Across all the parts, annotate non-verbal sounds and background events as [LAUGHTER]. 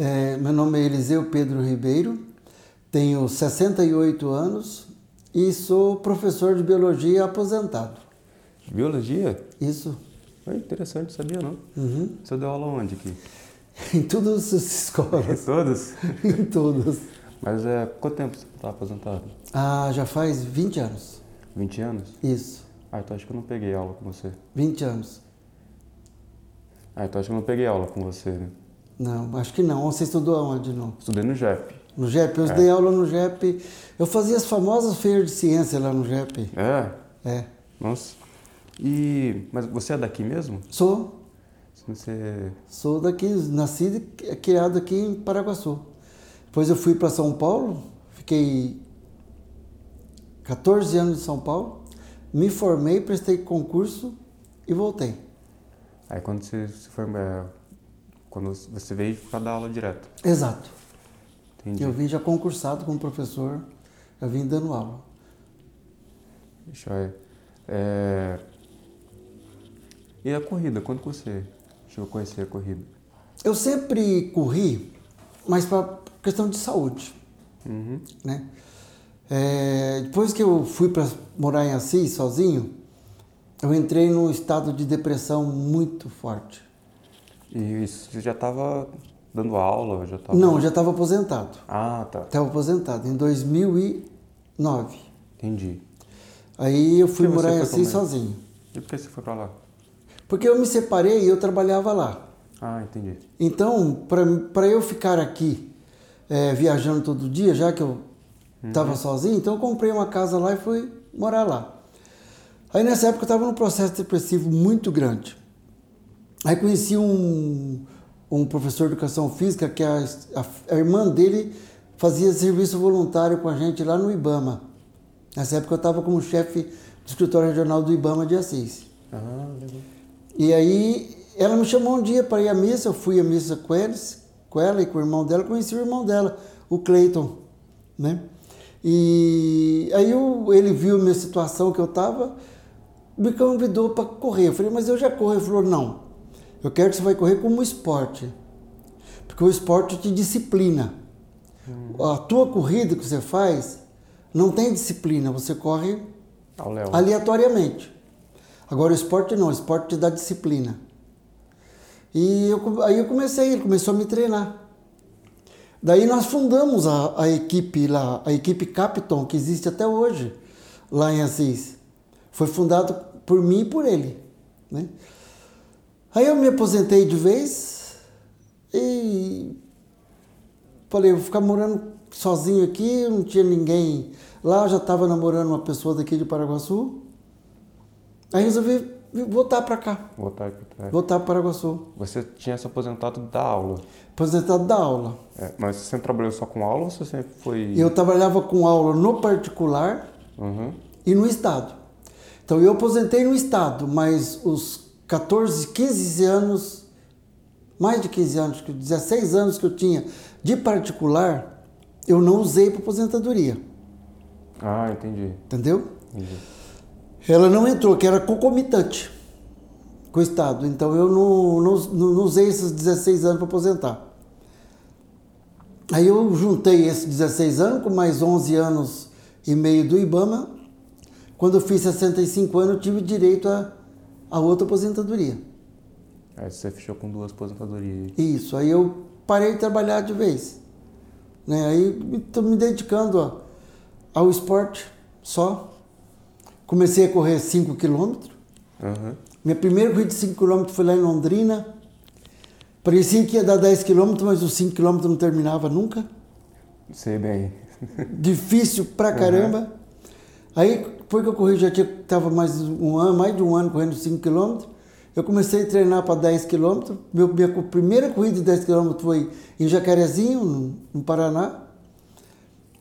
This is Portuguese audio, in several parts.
É, meu nome é Eliseu Pedro Ribeiro, tenho 68 anos e sou professor de biologia aposentado. Biologia? Isso. É interessante, sabia não? Uhum. Você deu aula onde aqui? [LAUGHS] Em todas as escolas. Todas? [LAUGHS] em todas. Mas é, quanto tempo você está aposentado? Ah, já faz 20 anos. 20 anos? Isso, Ah, então acho que eu não peguei aula com você. 20 anos. Ah, então acho que eu não peguei aula com você, né? Não, acho que não. Você estudou aonde não? Estudei no JEP. No JEP, eu É. dei aula no JEP. Eu fazia as famosas feiras de ciência lá no JEP. É? É. Nossa. E... Mas você é daqui mesmo? Sou, Você... sou daqui, nascido e criado aqui em Paraguaçu. Depois eu fui para São Paulo, fiquei 14 anos em São Paulo, me formei, prestei concurso e voltei. Aí quando você se forma... Quando você veio para dar aula direto. Exato. Entendi. Eu vim já concursado como professor, eu vim dando aula. Deixa eu ver. É... E a corrida? Quando você chegou a conhecer a corrida? Eu sempre corri, mas para questão de saúde. Uhum. né? É, depois que eu fui para morar em Assis sozinho, eu entrei num estado de depressão muito forte. E isso, você já estava dando aula? Já tava... Não, já estava aposentado. Ah, tá. Estava aposentado em 2009. Entendi. Aí eu fui morar pra lá? sozinho. E por que você foi para lá? Porque eu me separei e eu trabalhava lá. Ah, entendi. Então, para eu ficar aqui é, viajando todo dia, já que eu estava sozinho, então eu comprei uma casa lá e fui morar lá. Aí nessa época eu estava num processo depressivo muito grande. Aí conheci um, um professor de educação física que a, a, a irmã dele fazia serviço voluntário com a gente lá no IBAMA. Nessa época eu estava como chefe do escritório regional do IBAMA de Assis. Ah, legal. E aí ela me chamou um dia para ir à missa, eu fui à missa com eles, com ela e com o irmão dela, conheci o irmão dela, o Cleiton, né? E aí eu- ele viu a minha situação que eu estava, me convidou para correr. Eu falei, mas eu já corro. Ele falou, não, eu quero que você vai correr como esporte, porque o esporte te disciplina. A tua corrida que você faz não tem disciplina, você corre Léo. aleatoriamente. Agora o esporte não, o esporte te dá disciplina. E eu, aí eu comecei, ele começou a me treinar. Daí nós fundamos a, a equipe lá, a equipe Capton, que existe até hoje, lá em Assis. Foi fundado por mim e por ele. Né? Aí eu me aposentei de vez e falei, vou ficar morando sozinho aqui, não tinha ninguém lá, eu já estava namorando uma pessoa daqui de Paraguaçu. Aí resolvi voltar para cá, Voltar aqui atrás. voltar para Paraguaçu. Você tinha se aposentado da aula. Aposentado da aula. É, mas você sempre trabalhou só com aula ou você sempre foi. Eu trabalhava com aula no particular Uhum. e no Estado. Então eu aposentei no Estado, mas os 14, 15 anos, mais de 15 anos, que 16 anos que eu tinha de particular, eu não usei para aposentadoria, Ah, entendi. entendeu? entendi. Ela não entrou, que era concomitante com o Estado. Então eu não, não, não- não usei esses 16 anos para aposentar. Aí eu juntei esses 16 anos com mais 11 anos e meio do IBAMA. Quando eu fiz 65 anos, eu tive direito a, a outra aposentadoria. Aí você fechou com duas aposentadorias. Isso, aí eu parei de trabalhar de vez. Né? Aí estou me dedicando a- ao esporte só. Comecei a correr 5 quilômetros. Uhum. Minha primeira corrida de 5 km foi lá em Londrina. Parecia que ia dar 10 km, mas os 5 km não terminava nunca. Sei bem. Difícil pra caramba. Aí, depois que eu corri, já tinha, tava mais um ano, mais de um ano correndo 5 km. Eu comecei a treinar para 10 km. Meu, minha primeira corrida de 10 km foi em Jacarezinho, no, no Paraná.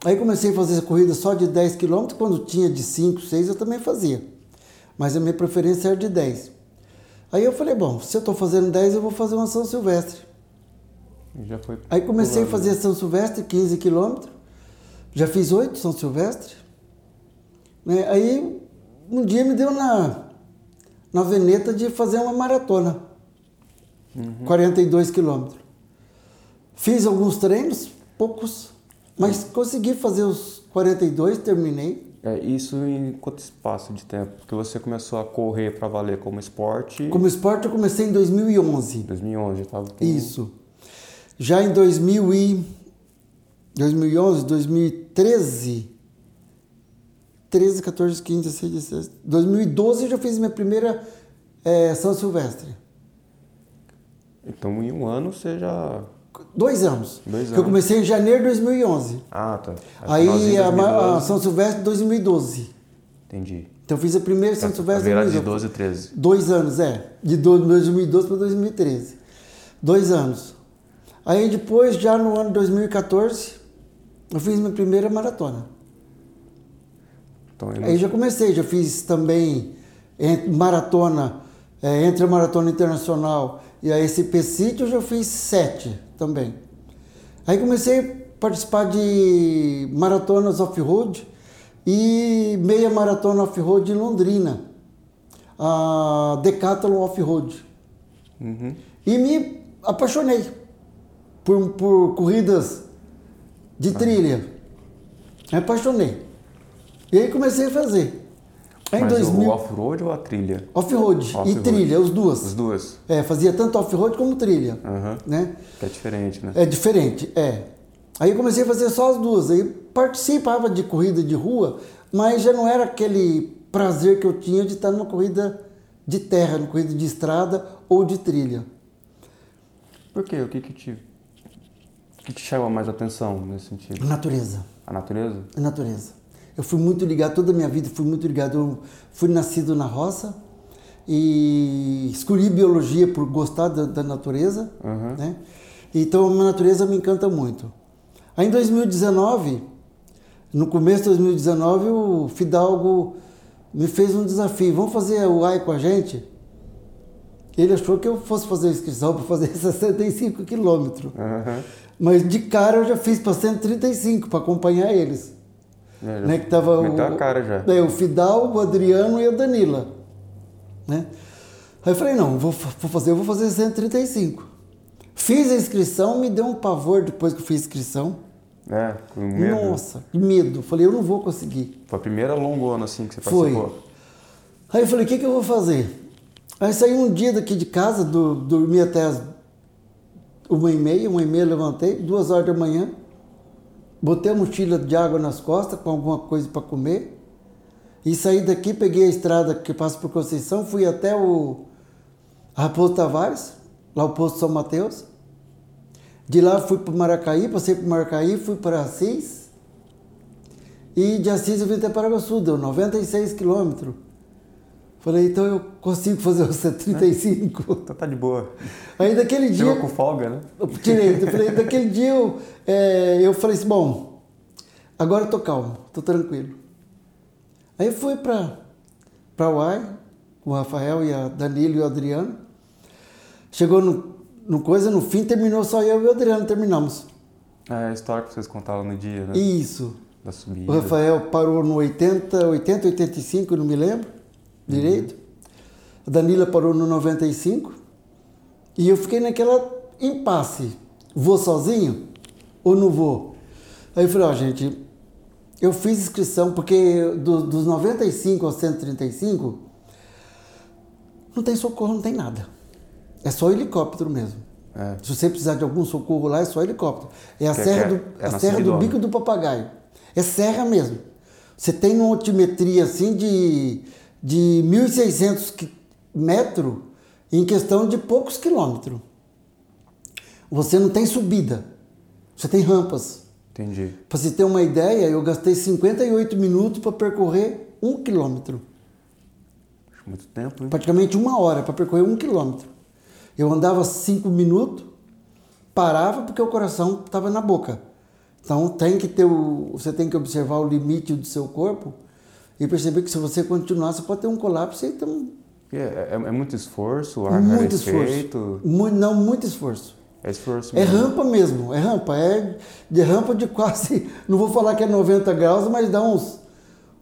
Aí comecei a fazer corrida só de 10 km. Quando tinha de 5, 6, eu também fazia. Mas a minha preferência era de 10. Aí eu falei, bom, se eu estou fazendo 10, eu vou fazer uma São Silvestre. Já foi. Aí comecei a pulando. fazer São Silvestre, 15 quilômetros. Já fiz oito São Silvestre. Né? Aí um dia me deu na, na veneta de fazer uma maratona. 42 quilômetros. Fiz alguns treinos, poucos, mas consegui fazer os 42, terminei. É, isso em quanto espaço de tempo? Porque você começou a correr para valer como esporte? Como esporte eu comecei em 2011. 2011, estava com... Isso. Já em 2000 e 2011, 2013, 13, 14, 15, 16, 17, 2012 eu já fiz minha primeira é, São Silvestre. Então em um ano você já... Dois anos. Dois anos. Que eu comecei em janeiro de 2011. Ah, tá. Aí a, a, São Silvestre 2012. Entendi. Então eu fiz a primeira São Tá, Silvestre a de 2012. 12 e 13. Dois anos, é. De do- 2012 para 2013. Dois anos. Aí depois, já no ano 2014, eu fiz minha primeira maratona. Então, eu Aí já comecei, já fiz também en- maratona, é, entre a maratona internacional e a SP City, eu já fiz sete também. Aí comecei a participar de maratonas off-road e meia maratona off-road em Londrina, a Decathlon Off-Road. Uhum. E me apaixonei por, por corridas de trilha. Me apaixonei. E aí comecei a fazer. Em Mas 2000, o off-road ou a trilha? off-road e Off-road. trilha, os duas. As duas? É, fazia tanto off-road como trilha, Aham. né? É diferente, né? É diferente, é. Aí eu comecei a fazer só as duas. Aí participava de corrida de rua, mas já não era aquele prazer que eu tinha de estar numa corrida de terra, numa corrida de estrada ou de trilha. Por quê? O que que te, que te chama mais atenção nesse sentido? Natureza. A natureza? A natureza. Eu fui muito ligado, toda a minha vida fui muito ligado. Eu fui nascido na roça e escolhi biologia por gostar da, da natureza, Aham. né? Então a natureza me encanta muito. Aí em 2019, no começo de 2019, o Fidalgo me fez um desafio. Vamos fazer o AI com a gente? Ele achou que eu fosse fazer a inscrição para fazer [LAUGHS] 65 quilômetros. Aham. Mas de cara eu já fiz para 135 para acompanhar eles. É, Né, que tava o, a cara já. É, o Fidal, o Adriano e a Danila. Né? Aí eu falei, não, vou, vou fazer, eu vou fazer 135. Fiz a inscrição, me deu um pavor depois que eu fiz a inscrição. É, com medo. Nossa, que medo. Falei, eu não vou conseguir. Foi a primeira longona assim que você Foi. participou. Aí eu falei, o que, que eu vou fazer? Aí saí um dia daqui de casa, do, dormi até as uma e meia, uma e meia levantei, duas horas da manhã, botei a mochila de água nas costas com alguma coisa para comer e saí daqui, peguei a estrada que passa por Conceição, fui até o Raposo Tavares, lá o posto São Mateus. De lá fui para Maracaí, passei por Maracaí, fui para Assis. E de Assis eu vim até Paraguaçu, deu 96 quilômetros. Falei, então eu consigo fazer os 135. Então tá de boa. Aí daquele dia. Chegou com folga, né? Eu tirei. Eu falei, daquele dia eu, é, eu falei assim, bom, agora eu tô calmo, tô tranquilo. Aí fui para para Uai, com o Rafael e a Danilo e o Adriano. Chegou no, no coisa, no fim terminou só eu e o Adriano, terminamos. É a história que vocês contaram no dia, né? Isso. Da subida. O Rafael parou no 80, 80, 85, não me lembro direito. A Danila parou no 95. E eu fiquei naquela impasse. Vou sozinho ou não vou? Aí eu falei, ó, gente, eu fiz inscrição porque do- dos 95 aos 135 não tem socorro, não tem nada. É só helicóptero mesmo. É. Se você precisar de algum socorro lá, é só helicóptero. É a Que é- serra, é- do, é a serra do. Bico do Papagaio. É serra mesmo. Você tem uma altimetria assim de, de 1.600 qui- metros em questão de poucos quilômetros. Você não tem subida, você tem rampas. Entendi. Para você ter uma ideia, eu gastei 58 minutos para percorrer um quilômetro. Muito tempo, hein? Praticamente uma hora para percorrer um quilômetro. Eu andava cinco minutos, parava porque o coração estava na boca. Então tem que ter o, você tem que observar o limite do seu corpo e perceber que se você continuar, você pode ter um colapso e ter um, É, é- é muito esforço, ar muito rarefeito. esforço. Não, muito esforço. É esforço É mesmo. rampa mesmo, é rampa. É de rampa de quase, [LAUGHS] não vou falar que é 90 graus, mas dá uns,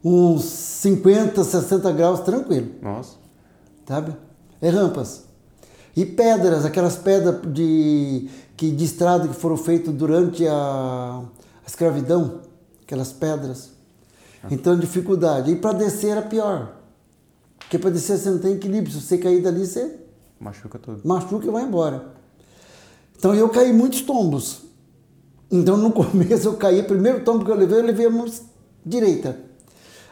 uns 50, 60 graus tranquilo. Nossa. sabe? É rampas. E pedras, aquelas pedras de que de estrada que foram feitos durante a, a escravidão, aquelas pedras. Então, dificuldade. E para descer era pior. Porque para descer você não tem equilíbrio. Se você cair dali, você Machuca tudo. machuca e vai embora. Então eu caí muitos tombos. Então no [LAUGHS] começo eu caí, o primeiro tombo que eu levei, eu levei a mão direita.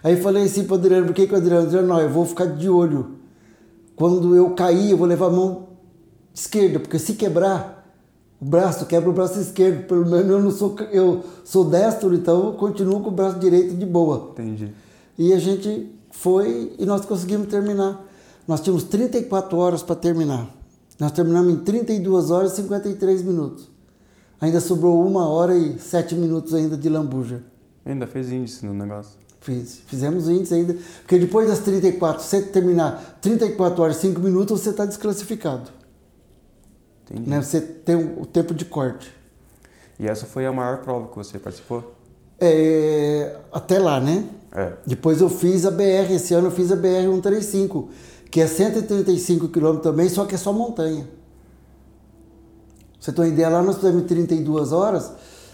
Aí falei assim para o Adriano, por que, que o Adriano? Adriano, não, eu vou ficar de olho. Quando eu cair, eu vou levar a mão esquerda, porque se quebrar o braço, quebra o braço esquerdo. Pelo menos eu não sou, eu sou destro, então eu continuo com o braço direito de boa. Entendi. E a gente foi e nós conseguimos terminar. Nós tínhamos 34 horas para terminar. Nós terminamos em 32 horas e 53 minutos. Ainda sobrou uma hora e sete minutos ainda de lambuja. Ainda fez índice no negócio. Fiz. Fizemos índice ainda. Porque depois das 34, se você terminar 34 horas e 5 minutos, você está desclassificado. Entendi. Né? Você tem o tempo de corte. E essa foi a maior prova que você participou? É, até lá, né? É. Depois eu fiz a BR, esse ano eu fiz a BR 135, que é 135 km também, só que é só montanha. Você tem uma ideia, lá nós temos 32 horas,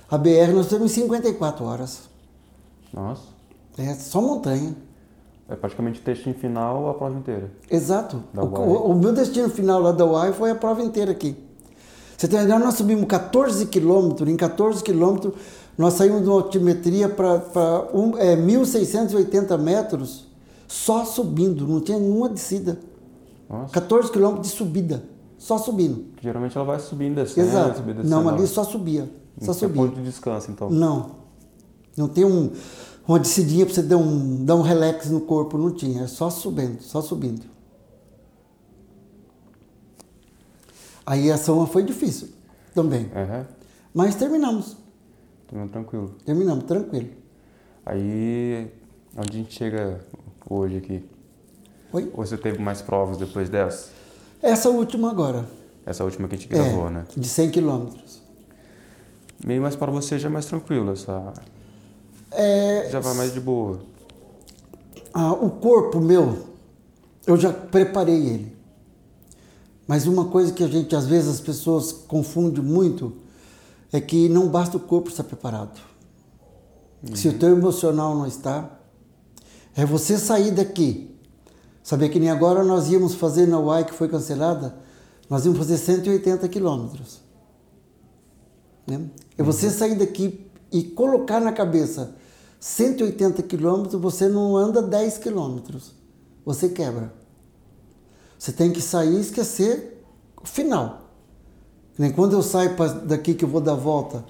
a BR nós temos 54 horas. Nossa. É só montanha. É praticamente o destino final a prova inteira. Exato. O, o- o meu destino final lá da UAI foi a prova inteira aqui. Você tem uma ideia, nós subimos 14 quilômetros, em 14 quilômetros nós saímos de uma altimetria para um, é, 1.680 metros só subindo, não tinha nenhuma descida. Nossa. 14 quilômetros de subida, só subindo. Geralmente ela vai subindo, descendo, Exato. subindo, descendo. Não, ali só subia, só tem subia. ponto de descanso, então. Não. Não tem um, uma descidinha para você dar um, dar um relax no corpo, não tinha. É só subindo, só subindo. Aí a ação foi difícil também. Aham. Mas terminamos. Tudo tranquilo. Terminamos, tranquilo. Aí, onde a gente chega hoje aqui? Foi? Ou você teve mais provas depois dessa? Essa última agora. Essa última que a gente gravou, é, né? De 100 quilômetros. Meio mais para você já é mais tranquilo, essa... É, já vai mais de boa. ah, o corpo meu, eu já preparei ele. Mas uma coisa que a gente, às vezes, as pessoas confundem muito é que não basta o corpo estar preparado. Se o teu emocional não está, é você sair daqui. Saber que nem agora nós íamos fazer na UAI, que foi cancelada, nós íamos fazer 180 quilômetros. Né? É você sair daqui e colocar na cabeça 180 quilômetros, você não anda 10 quilômetros. Você quebra. Você tem que sair e esquecer o final. Nem quando eu saio daqui que eu vou dar a volta,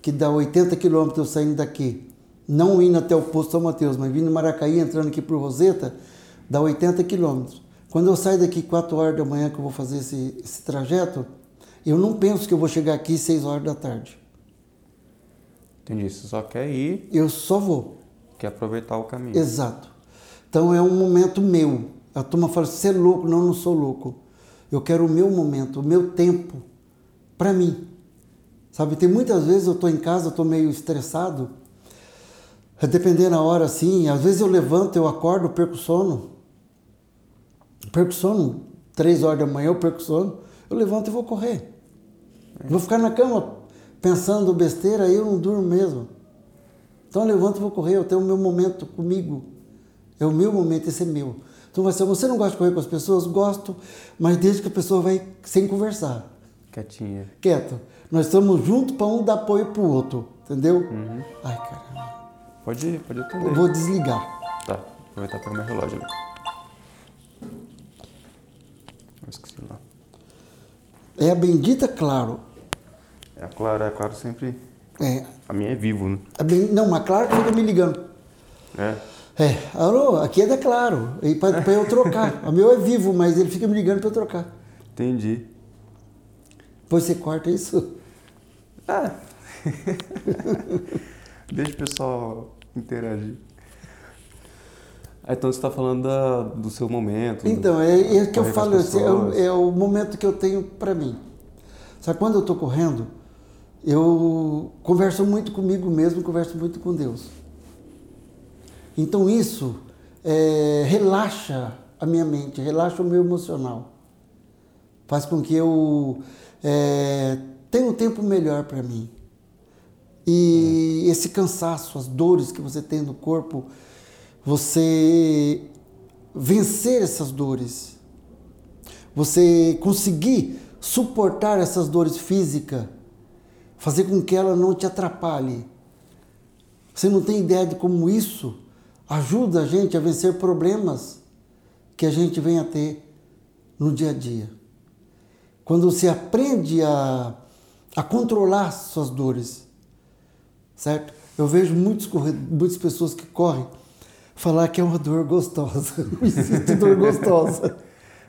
que dá 80 quilômetros eu saindo daqui, não indo até o posto São Mateus, mas vindo em Maracaí, entrando aqui por Roseta, dá 80 quilômetros. Quando eu saio daqui 4 horas da manhã que eu vou fazer esse, esse trajeto, eu não penso que eu vou chegar aqui 6 horas da tarde. Entendi. Você só quer ir, Eu só vou. quer aproveitar o caminho. Exato. Então é um momento meu. A turma fala, você é louco? Não, não sou louco. Eu quero o meu momento, o meu tempo para mim. Sabe, tem muitas vezes eu estou em casa, estou meio estressado. É dependendo da hora, assim. Às vezes eu levanto, eu acordo, perco sono. Perco sono. Três horas da manhã eu perco sono. Eu levanto e vou correr. Vou ficar na cama pensando besteira, aí eu não durmo mesmo. Então eu levanto e vou correr, eu tenho o meu momento comigo. É o meu momento, esse é meu. Então vai ser, você não gosta de correr com as pessoas? Gosto, mas desde que a pessoa vai sem conversar, Quietinha. quieto. Nós estamos juntos para um dar apoio para o outro, entendeu? Ai, caramba. Pode ir, pode atender. Eu vou desligar. Tá, vou aproveitar para meu relógio ali. Eu esqueci lá. É a bendita Claro. É claro, é claro, sempre. É, A minha é vivo, né? a ben- não, mas Claro que fica me ligando. É. É, alô, aqui é da Claro, para eu trocar. O meu é vivo, mas ele fica me ligando para eu trocar. Entendi. Depois você corta isso? Ah. [LAUGHS] Deixa o pessoal interagir. Então você está falando da- do seu momento. Então, é, é que eu falo, assim, é, é o momento que eu tenho para mim. Sabe, quando eu estou correndo, eu converso muito comigo mesmo, converso muito com Deus. Então isso é, relaxa a minha mente, relaxa o meu emocional. Faz com que eu é, tem um tempo melhor para mim. E esse cansaço, as dores que você tem no corpo, você vencer essas dores, você conseguir suportar essas dores físicas, fazer com que ela não te atrapalhe. Você não tem ideia de como isso ajuda a gente a vencer problemas que a gente vem a ter no dia a dia. Quando você aprende a, a controlar suas dores, certo? Eu vejo muitos, muitas pessoas que correm falar que é uma dor gostosa. [LAUGHS] Não existe dor gostosa.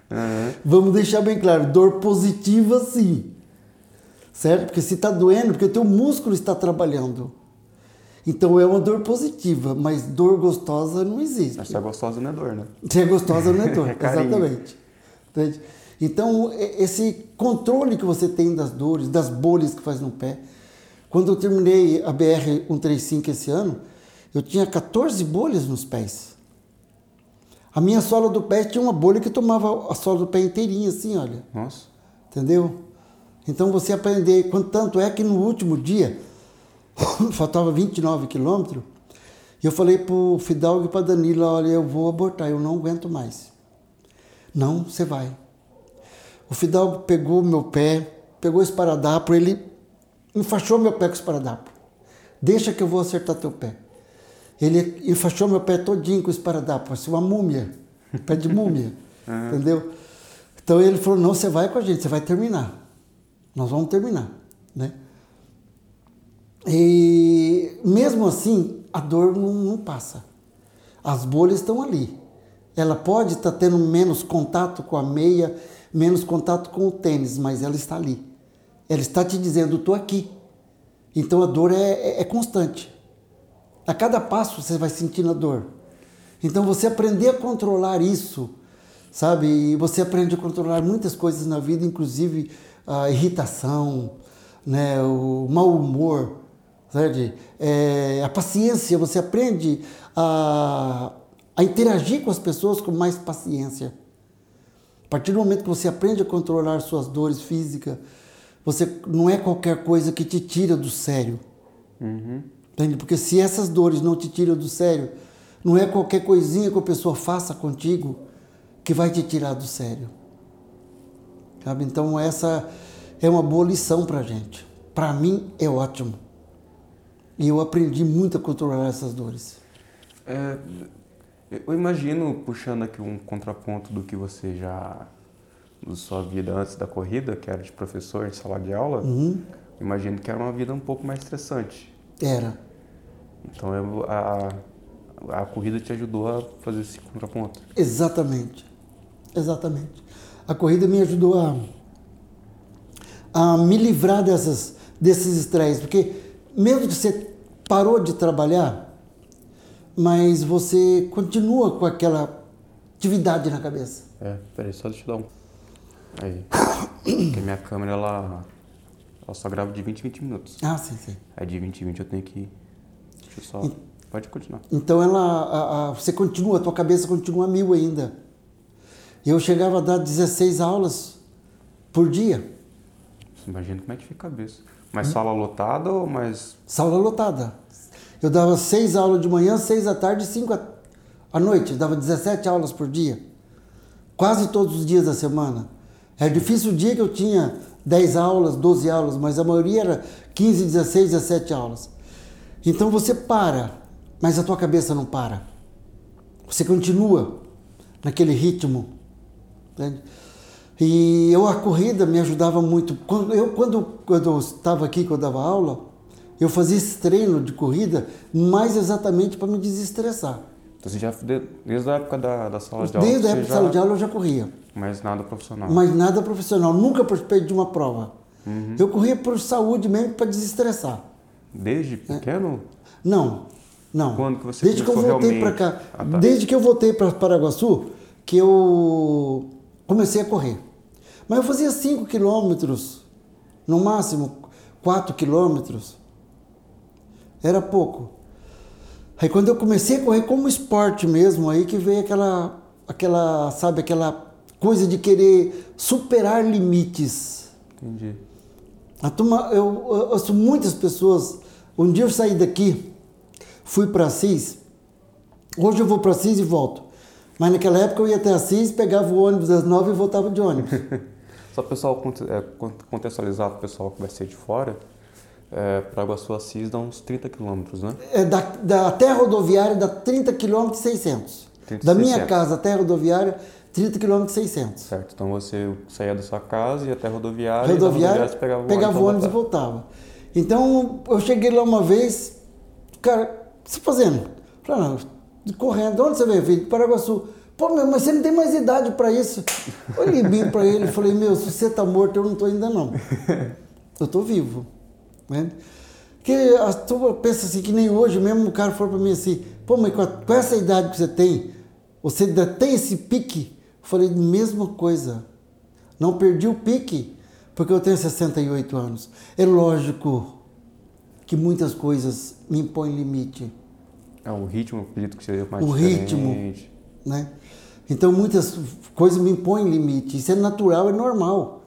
Uhum. Vamos deixar bem claro, dor positiva sim. Certo? Porque se está doendo, porque o teu músculo está trabalhando. Então é uma dor positiva, mas dor gostosa não existe. Mas se é gostosa não é dor, né? [LAUGHS] Se é gostosa não é dor, é exatamente. Entende? Então, esse controle que você tem das dores, das bolhas que faz no pé, quando eu terminei a BR 135 esse ano, eu tinha 14 bolhas nos pés. A minha sola do pé tinha uma bolha que tomava a sola do pé inteirinha, assim, olha. Nossa. Entendeu? Então você aprender, tanto é que no último dia, [LAUGHS] faltava 29 quilômetros, e eu falei pro Fidalgo e pra Danila, olha, eu vou abortar, eu não aguento mais. Não, você vai. O Fidalgo pegou meu pé, pegou o esparadrapo, ele enfaixou meu pé com o esparadrapo. Deixa que eu vou acertar teu pé. Ele enfaixou meu pé todinho com o esparadrapo, assim, uma múmia, pé de múmia, uhum. [LAUGHS] entendeu? Então ele falou, não, você vai com a gente, você vai terminar. Nós vamos terminar, né? E mesmo assim, a dor não, não passa. As bolhas estão ali. Ela pode estar tá tendo menos contato com a meia, menos contato com o tênis, mas ela está ali. Ela está te dizendo, estou aqui. Então a dor é, é, é constante. A cada passo você vai sentindo a dor. Então você aprender a controlar isso, sabe? E você aprende a controlar muitas coisas na vida, inclusive a irritação, né? o mau humor, sabe? É, a paciência. Você aprende a, a interagir com as pessoas com mais paciência. A partir do momento que você aprende a controlar suas dores físicas, você não é qualquer coisa que te tira do sério. Uhum. Entende? Porque se essas dores não te tiram do sério, não é qualquer coisinha que a pessoa faça contigo que vai te tirar do sério. Sabe? Então essa é uma boa lição para gente. Para mim é ótimo. E eu aprendi muito a controlar essas dores. É, eu imagino, puxando aqui um contraponto do que você já da sua vida antes da corrida, que era de professor em sala de aula, uhum. imagino que era uma vida um pouco mais estressante. Era. Então eu, a, a corrida te ajudou a fazer esse contraponto. Exatamente. Exatamente. A corrida me ajudou a, a me livrar dessas, desses estresses, porque mesmo que você parou de trabalhar, mas você continua com aquela atividade na cabeça. É, peraí, só deixa eu dar um. Aí. Porque minha câmera, ela, ela só grava de 20 em 20 minutos. Ah, sim, sim. Aí de 20 em 20 eu tenho que. Deixa eu só. E, Pode continuar. Então ela. A, a, você continua, a tua cabeça continua mil ainda. Eu chegava a dar 16 aulas por dia. Imagina como é que fica a cabeça. Mas sala lotada ou mais. Sala lotada. Eu dava seis aulas de manhã, seis da tarde e cinco à noite. Eu dava 17 aulas por dia. Quase todos os dias da semana. Era difícil o dia que eu tinha 10 aulas, 12 aulas, mas a maioria era 15, 16, 17 aulas. Então você para, mas a tua cabeça não para. Você continua naquele ritmo. Entende? E eu, a corrida me ajudava muito. Quando eu, quando, quando eu estava aqui, quando eu dava aula, eu fazia esse treino de corrida mais exatamente para me desestressar. Então você já, desde a época da, da sala de aula? Desde a época da sala de aula eu já corria. Mas nada profissional? Mas nada profissional. Nunca participei de uma prova. Uhum. Eu corria por saúde mesmo, para desestressar. Desde é. pequeno? É. Não, não. Quando que você Desde que eu voltei para cá. Ah, tá. Desde que eu voltei para Paraguaçu, que eu comecei a correr. Mas eu fazia 5 quilômetros, no máximo 4 quilômetros. Era pouco. Aí quando eu comecei a correr como esporte mesmo, aí que veio aquela, aquela, sabe, aquela coisa de querer superar limites. Entendi. A turma, eu, eu ouço muitas pessoas. Um dia eu saí daqui, fui para Assis. Hoje eu vou para Assis e volto. Mas naquela época eu ia até Assis, pegava o ônibus às nove e voltava de ônibus. [LAUGHS] Só para o pessoal é, contextualizar para o pessoal que vai ser de fora, é, para Iguaçu Assis dá uns 30 quilômetros, né? É, da, da até rodoviária dá 30 quilômetros e 600. 30, da 600. minha casa até a rodoviária, 30 quilômetros e 600. Certo, então você saía da sua casa, ia até a rodoviária, rodoviária, e pegava, pegava o ônibus e voltava. Então eu cheguei lá uma vez, cara, o que você tá fazendo? Falei, não, correndo, de onde você veio? Veio de Paraguaçu. Pô, meu, mas você não tem mais idade para isso. Olhei bem para ele e falei, meu, se você tá morto, eu não tô ainda não. Eu tô vivo. Né? Porque a turma pensa assim, que nem hoje mesmo o cara falou para mim assim, pô, mas com, essa idade que você tem, você ainda tem esse pique? Eu falei, mesma coisa. Não perdi o pique, porque eu tenho 68 anos. É lógico que muitas coisas me impõem limite. É, o ritmo, acredito que seja mais o diferente. O ritmo, né? Então muitas coisas me impõem limite. Isso é natural, é normal.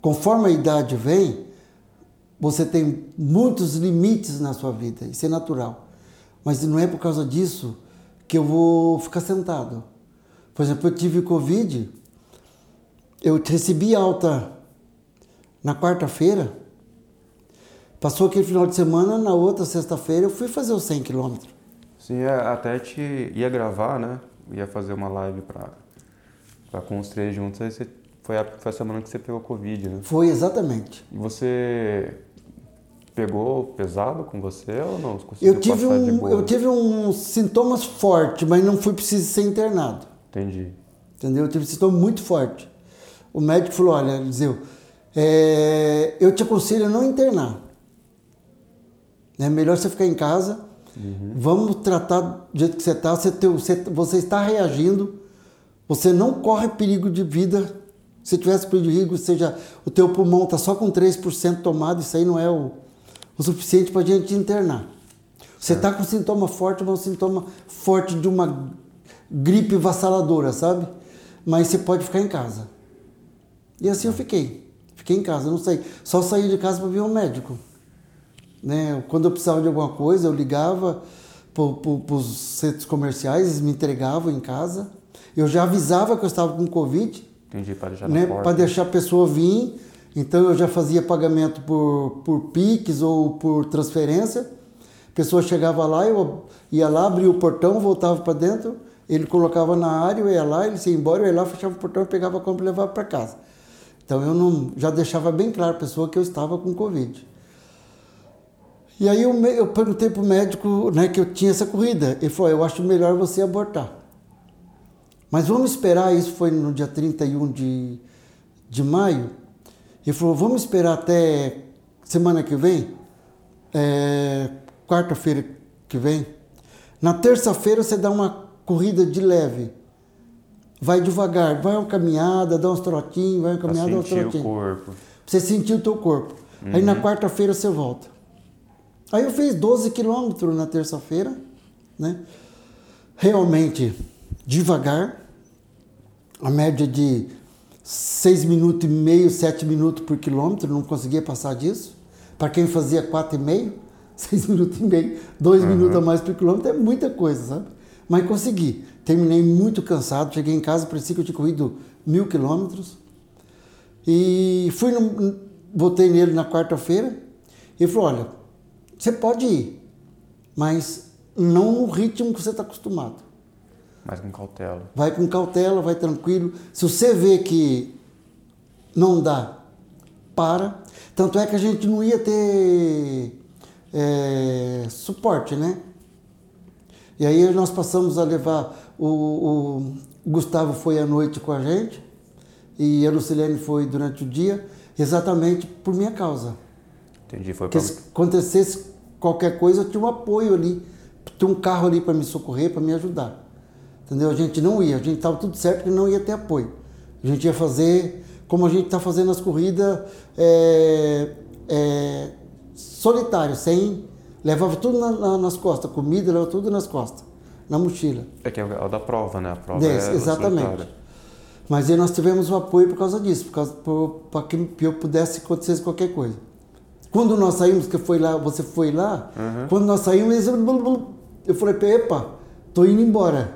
Conforme a idade vem, você tem muitos limites na sua vida. Isso é natural. Mas não é por causa disso que eu vou ficar sentado. Por exemplo, eu tive Covid, eu recebi alta na quarta-feira, passou aquele final de semana, na outra sexta-feira eu fui fazer os 100 quilômetros. Sim, é, até te ia gravar, né? Ia fazer uma live para com os três juntos, aí você, foi, a, foi a semana que você pegou Covid, né? Foi, exatamente. E você pegou pesado com você ou não? Eu tive, um, eu tive uns sintomas fortes, mas não fui preciso ser internado. Entendi. Entendeu? Eu tive sintoma muito forte. O médico falou, olha, Eliseu, é, eu te aconselho a não internar. É melhor você ficar em casa Uhum. Vamos tratar do jeito que você está. Você, você, você, está reagindo. Você não corre perigo de vida. Se tivesse perigo, seja o teu pulmão está só com 3% tomado, isso aí não é o, o suficiente para a gente internar. Você está com sintoma forte, mas um sintoma forte de uma gripe vassaladora, sabe? Mas você pode ficar em casa. E assim eu fiquei. Fiquei em casa, não saí. Só saí de casa para ver um médico. Né? Quando eu precisava de alguma coisa, eu ligava para os centros comerciais, eles me entregavam em casa. Eu já avisava que eu estava com Covid. Entendi, para deixar né? Para deixar a pessoa vir. Então eu já fazia pagamento por, por PIX ou por transferência. A pessoa chegava lá, eu ia lá, abria o portão, voltava para dentro, ele colocava na área, eu ia lá, ele ia embora, eu ia lá, fechava o portão, pegava a compra e levava para casa. Então eu não, já deixava bem claro a pessoa que eu estava com Covid. E aí eu, eu perguntei para o médico né, que eu tinha essa corrida. Ele falou, eu acho melhor você abortar. Mas vamos esperar, isso foi no dia 31 de, de maio. Ele falou, vamos esperar até semana que vem, é, quarta-feira que vem. Na terça-feira você dá uma corrida de leve. Vai devagar, vai uma caminhada, dá uns trotinhos, vai uma caminhada, dá uns trotinhos. o corpo. você sentir o teu corpo. Uhum. Aí na uhum. quarta-feira você volta. Aí eu fiz 12 quilômetros na terça-feira, né? Realmente devagar, a média de 6 minutos e meio, 7 minutos por quilômetro, não conseguia passar disso. Para quem fazia 4,5, 6 [LAUGHS] minutos e meio, 2 uhum. minutos a mais por quilômetro é muita coisa, sabe? Mas consegui. Terminei muito cansado, cheguei em casa, parecia que eu tinha corrido mil quilômetros. E fui, no, voltei nele na quarta-feira e falou, olha, você pode ir, mas não no ritmo que você está acostumado. Mas com cautela. Vai com cautela, vai tranquilo. Se você vê que não dá, para. Tanto é que a gente não ia ter é, suporte, né? E aí nós passamos a levar. O, o Gustavo foi à noite com a gente e a Lucilene foi durante o dia, exatamente por minha causa. Entendi, foi para... Se acontecesse qualquer coisa, eu tinha um apoio ali, tinha um carro ali para me socorrer, para me ajudar. Entendeu? A gente não ia, a gente estava tudo certo que não ia ter apoio. A gente ia fazer como a gente está fazendo as corridas é, é, solitário, sem. Levava tudo na, na, nas costas, comida, levava tudo nas costas, na mochila. É que é o da prova, né? A prova é, é Exatamente. Mas aí nós tivemos o apoio por causa disso, para que eu pudesse acontecer qualquer coisa. Quando nós saímos, que foi lá, você foi lá, Uhum. quando nós saímos, eles... eu falei, epa, tô indo embora.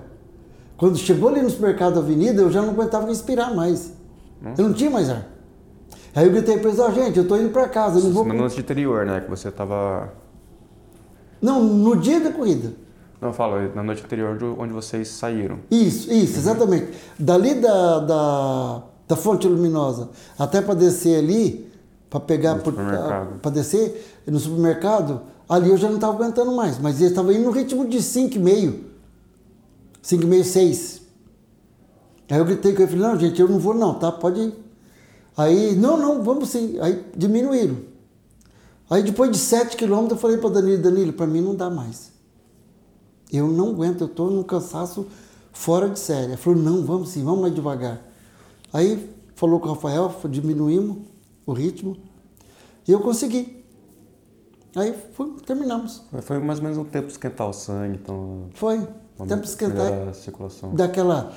Quando chegou ali no supermercado da avenida, eu já não aguentava respirar mais. Eu não tinha mais ar. Aí eu gritei para eles, ó, gente, eu tô indo para casa, eu não vou... Na noite anterior, né? Que você tava. Não, no dia da corrida. Não, fala, na noite anterior de onde vocês saíram. Isso, isso, exatamente. Dali da, da, da fonte luminosa até para descer ali, para pegar, para descer no supermercado, ali eu já não estava aguentando mais, mas ele estava indo no ritmo de 5,5. 5,5, 6. Aí eu gritei com ele, falei, não, gente, eu não vou não, tá? Pode ir. Aí, não, não, vamos sim. Aí diminuíram. Aí depois de 7 quilômetros eu falei para Danilo, Danilo, para mim não dá mais. Eu não aguento, eu estou num cansaço fora de série. Ele falou, não, vamos sim, vamos mais devagar. Aí falou com o Rafael, diminuímos o ritmo e eu consegui. Aí fui, terminamos. Foi- mais ou menos um tempo esquentar o sangue, então. Foi. Tempo de esquentar, a circulação. dar aquela,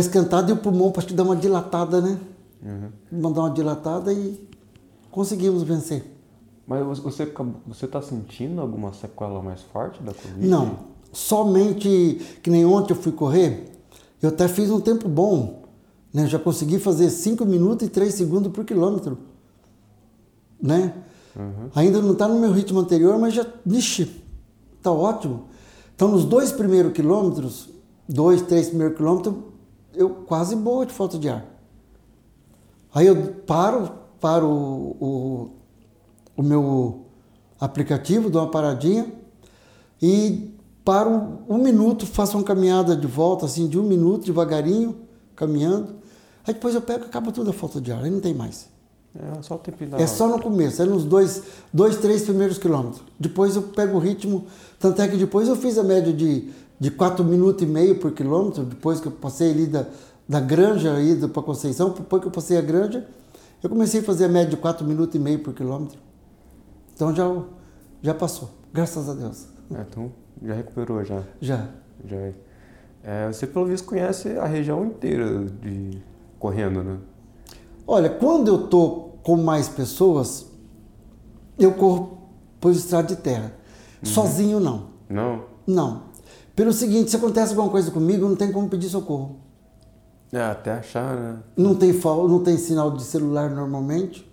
esquentada e o pulmão para te dar uma dilatada, né? Uhum. Mandar uma dilatada e conseguimos vencer. Mas você- você está sentindo alguma sequela mais forte da Covid? Não, somente que nem ontem eu fui correr, eu até fiz um tempo bom, né? Já consegui fazer 5 minutos e 3 segundos por quilômetro, né? Uhum. Ainda não está no meu ritmo anterior, mas já, ixi, tá ótimo. Então, nos dois primeiros quilômetros, dois, três primeiros quilômetros, eu quase boa de falta de ar. Aí eu paro, paro o, o, o meu aplicativo, dou uma paradinha e paro um minuto, faço uma caminhada de volta, assim, de um minuto, devagarinho, caminhando. Aí depois eu pego e acaba tudo a falta de ar, aí não tem mais. É só o tempo da. É só no começo, é nos dois, dois, três primeiros quilômetros. Depois eu pego o ritmo, tanto é que depois eu fiz a média de, de quatro minutos e meio por quilômetro, depois que eu passei ali da, da granja aí para Conceição, depois que eu passei a granja, eu comecei a fazer a média de quatro minutos e meio por quilômetro. Então já, já passou, graças a Deus. É, então já recuperou já. Já. já é. É, você pelo visto conhece a região inteira de correndo, né? Olha, quando eu tô com mais pessoas, eu corro por estrada de terra. Sozinho não. Não? Não. Pelo seguinte, se acontece alguma coisa comigo, não tem como pedir socorro. É, até achar, né? Não tem, não tem sinal de celular normalmente.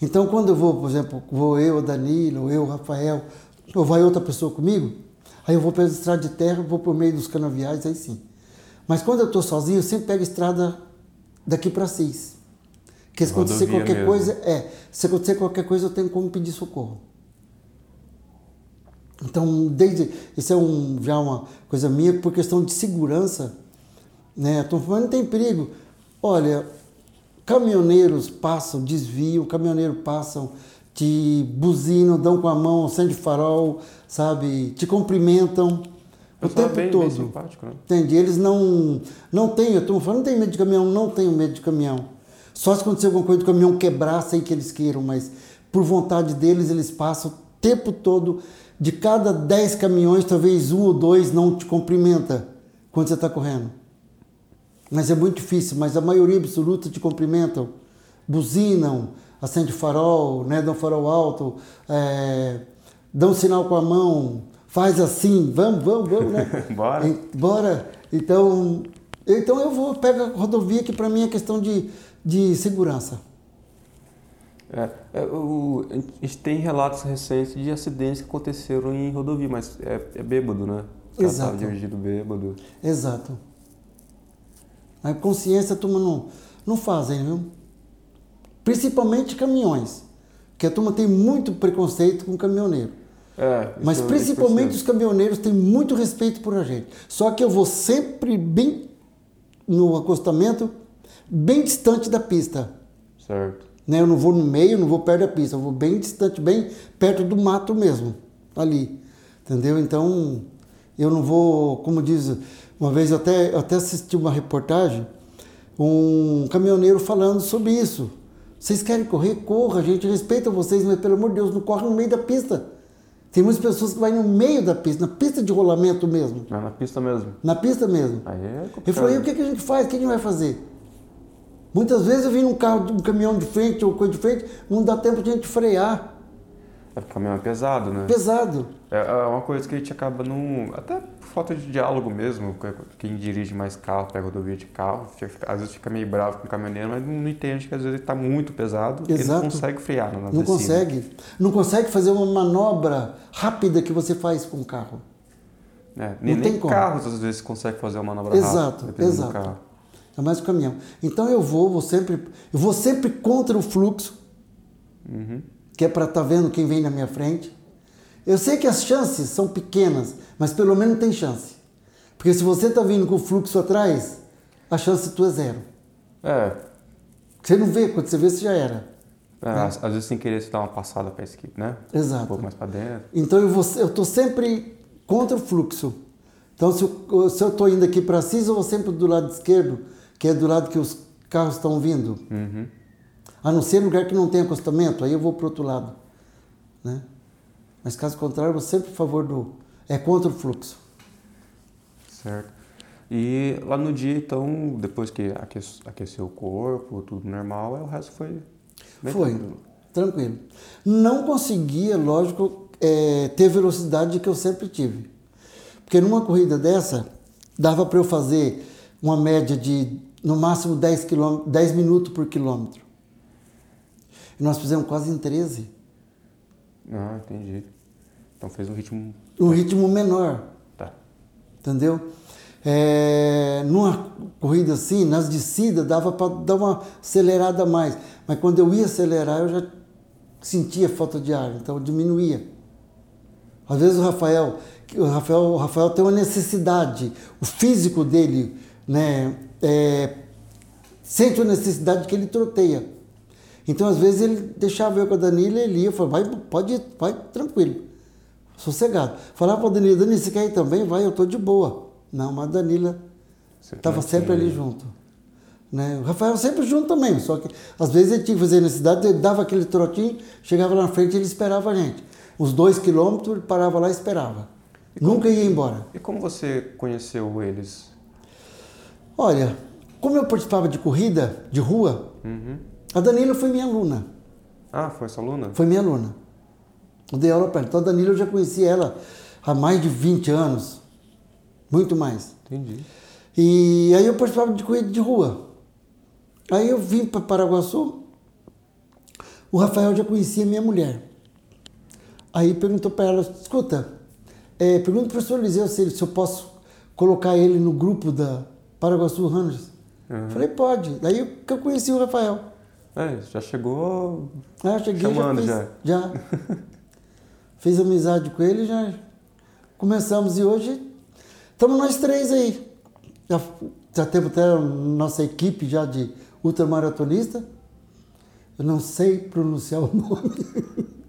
Então, quando eu vou, por exemplo, vou eu, o Danilo, eu, o Rafael, ou vai outra pessoa comigo, aí eu vou pela estrada de terra, vou por meio dos canaviais, aí sim. Mas quando eu estou sozinho, eu sempre pego estrada daqui para Cis. Porque se acontecer Rodovia qualquer mesmo. coisa, é, se acontecer qualquer coisa, eu tenho como pedir socorro. Então, desde isso é um, já uma coisa minha por questão de segurança, né? Estão falando não tem perigo. Olha, caminhoneiros passam, desviam, caminhoneiros passam, te buzinam, dão com a mão, acende farol, sabe? Te cumprimentam o tempo bem, todo. bem simpático, né? Entende? Eles não, não têm, eu estou falando, não tem medo de caminhão, não tenho medo de caminhão. Só se acontecer alguma coisa do caminhão quebrar, sem que eles queiram, mas por vontade deles, eles passam o tempo todo. De cada 10 caminhões, talvez um ou dois não te cumprimenta quando você está correndo. Mas é muito difícil, mas a maioria absoluta te cumprimentam, buzinam, acende farol, né, dão farol alto, é, dão sinal com a mão, faz assim, vamos, vamos, vamos, né? [LAUGHS] Bora. E- Bora. Então, então eu vou, pego a rodovia que para mim é questão de, de segurança. É, é, o- a gente tem relatos recentes de acidentes que aconteceram em rodovia, mas é, é bêbado, né? O Exato. Dirigindo bêbado. Exato. A consciência a turma não, não fazem, viu? Principalmente caminhões. Que a turma tem muito preconceito com caminhoneiro. É, Mas eu- principalmente os caminhoneiros têm muito respeito por a gente. Só que eu vou sempre bem no acostamento, bem distante da pista. Certo. Né? Eu não vou no meio, não vou perto da pista, eu vou bem distante, bem perto do mato mesmo, ali. Entendeu? Então, eu não vou, como diz, uma vez eu até, eu até assisti uma reportagem, um caminhoneiro falando sobre isso. Vocês querem correr? Corra, a gente respeita vocês, mas pelo amor de Deus, não corre no meio da pista. Tem muitas pessoas que vão no meio da pista, na pista de rolamento mesmo, Mas na pista mesmo. na pista mesmo. Aí é complicado. falou, e o que, que a gente faz? O que a gente vai fazer? Muitas vezes eu vim num carro, um caminhão de frente ou coisa de frente, não dá tempo de a gente frear. É porque o caminhão é pesado, né? Pesado. É é uma coisa que a gente acaba não. Até por falta de diálogo mesmo. Quem dirige mais carro, pega rodovia de carro, fica- às vezes fica meio bravo com o caminhoneiro, mas não entende que às vezes ele está muito pesado e ele Exato. não consegue frear na Não consegue. Não consegue fazer uma manobra rápida que você faz com o carro. É, nem Não tem nem carros às vezes consegue fazer uma manobra Exato, rápida, exato. carro. É mais o caminhão. Então eu vou, vou sempre, eu vou sempre contra o fluxo, Uhum. que é para estar vendo quem vem na minha frente. Eu sei que as chances são pequenas, mas pelo menos tem chance. Porque se você está vindo com o fluxo atrás, a chance tua é zero. É, Você não vê, quando você vê, você já era. é, às, às vezes sem querer você dá uma passada para a esquerda, né? Um Exato. pouco mais para dentro. Então eu estou sempre contra o fluxo. Então se eu se eu estou indo aqui para Assis, eu vou sempre do lado esquerdo, que é do lado que os carros estão vindo. Uhum. A não ser lugar que não tem acostamento, aí eu vou para o outro lado. Né? Mas caso contrário, eu sempre a favor do. É contra o fluxo. Certo. E lá no dia, então, depois que aque- aqueceu o corpo, tudo normal, o resto foi bem Foi. tranquilo. Tranquilo. Não conseguia, lógico, é, ter velocidade que eu sempre tive. Porque numa corrida dessa, dava para eu fazer uma média de, no máximo, 10, quilômetros, 10 minutos por quilômetro. E nós fizemos quase em 13. Ah, entendi. Então fez um ritmo. Um ritmo menor. Tá. Entendeu? É, numa corrida assim, nas descidas, dava para dar uma acelerada a mais. Mas quando eu ia acelerar, eu já sentia falta de ar, então eu diminuía. Às vezes o Rafael, o Rafael, o Rafael tem uma necessidade, o físico dele, né, é, sente a necessidade que ele troteia. Então, às vezes, ele deixava eu com a Danila, ele ia, eu falava, vai, pode ir, vai tranquilo, sossegado. Falava para a Danila, Danila, você quer ir também? Vai, eu estou de boa. Não, mas a Danila estava sempre ali junto. Né? O Rafael sempre junto também, só que às vezes ele tinha que fazer necessidade, ele dava aquele trotinho, chegava lá na frente ele esperava a gente. Uns dois quilômetros, ele parava lá e esperava. Nunca ia embora. E como você conheceu eles? Olha, como eu participava de corrida de rua, Uhum. A Danila foi minha aluna. Ah, foi essa aluna? Foi minha aluna. Eu dei aula para ela. Então a Danila eu já conheci ela há mais de 20 anos. Muito mais. Entendi. E aí eu participava de corrida de rua. Aí eu vim para Paraguaçu, o Rafael já conhecia minha mulher. Aí perguntou para ela, escuta, é, pergunta para o professor Eliseu se, ele- se eu posso colocar ele no grupo da Paraguaçu Rangers. Uhum. Falei, pode. Daí que eu conheci o Rafael. É, já chegou. Eu cheguei Chamando já. Fiz, já. [LAUGHS] fiz amizade com ele já começamos e hoje estamos nós três aí. Já, já temos até a nossa equipe já de ultramaratonista. Eu não sei pronunciar o nome.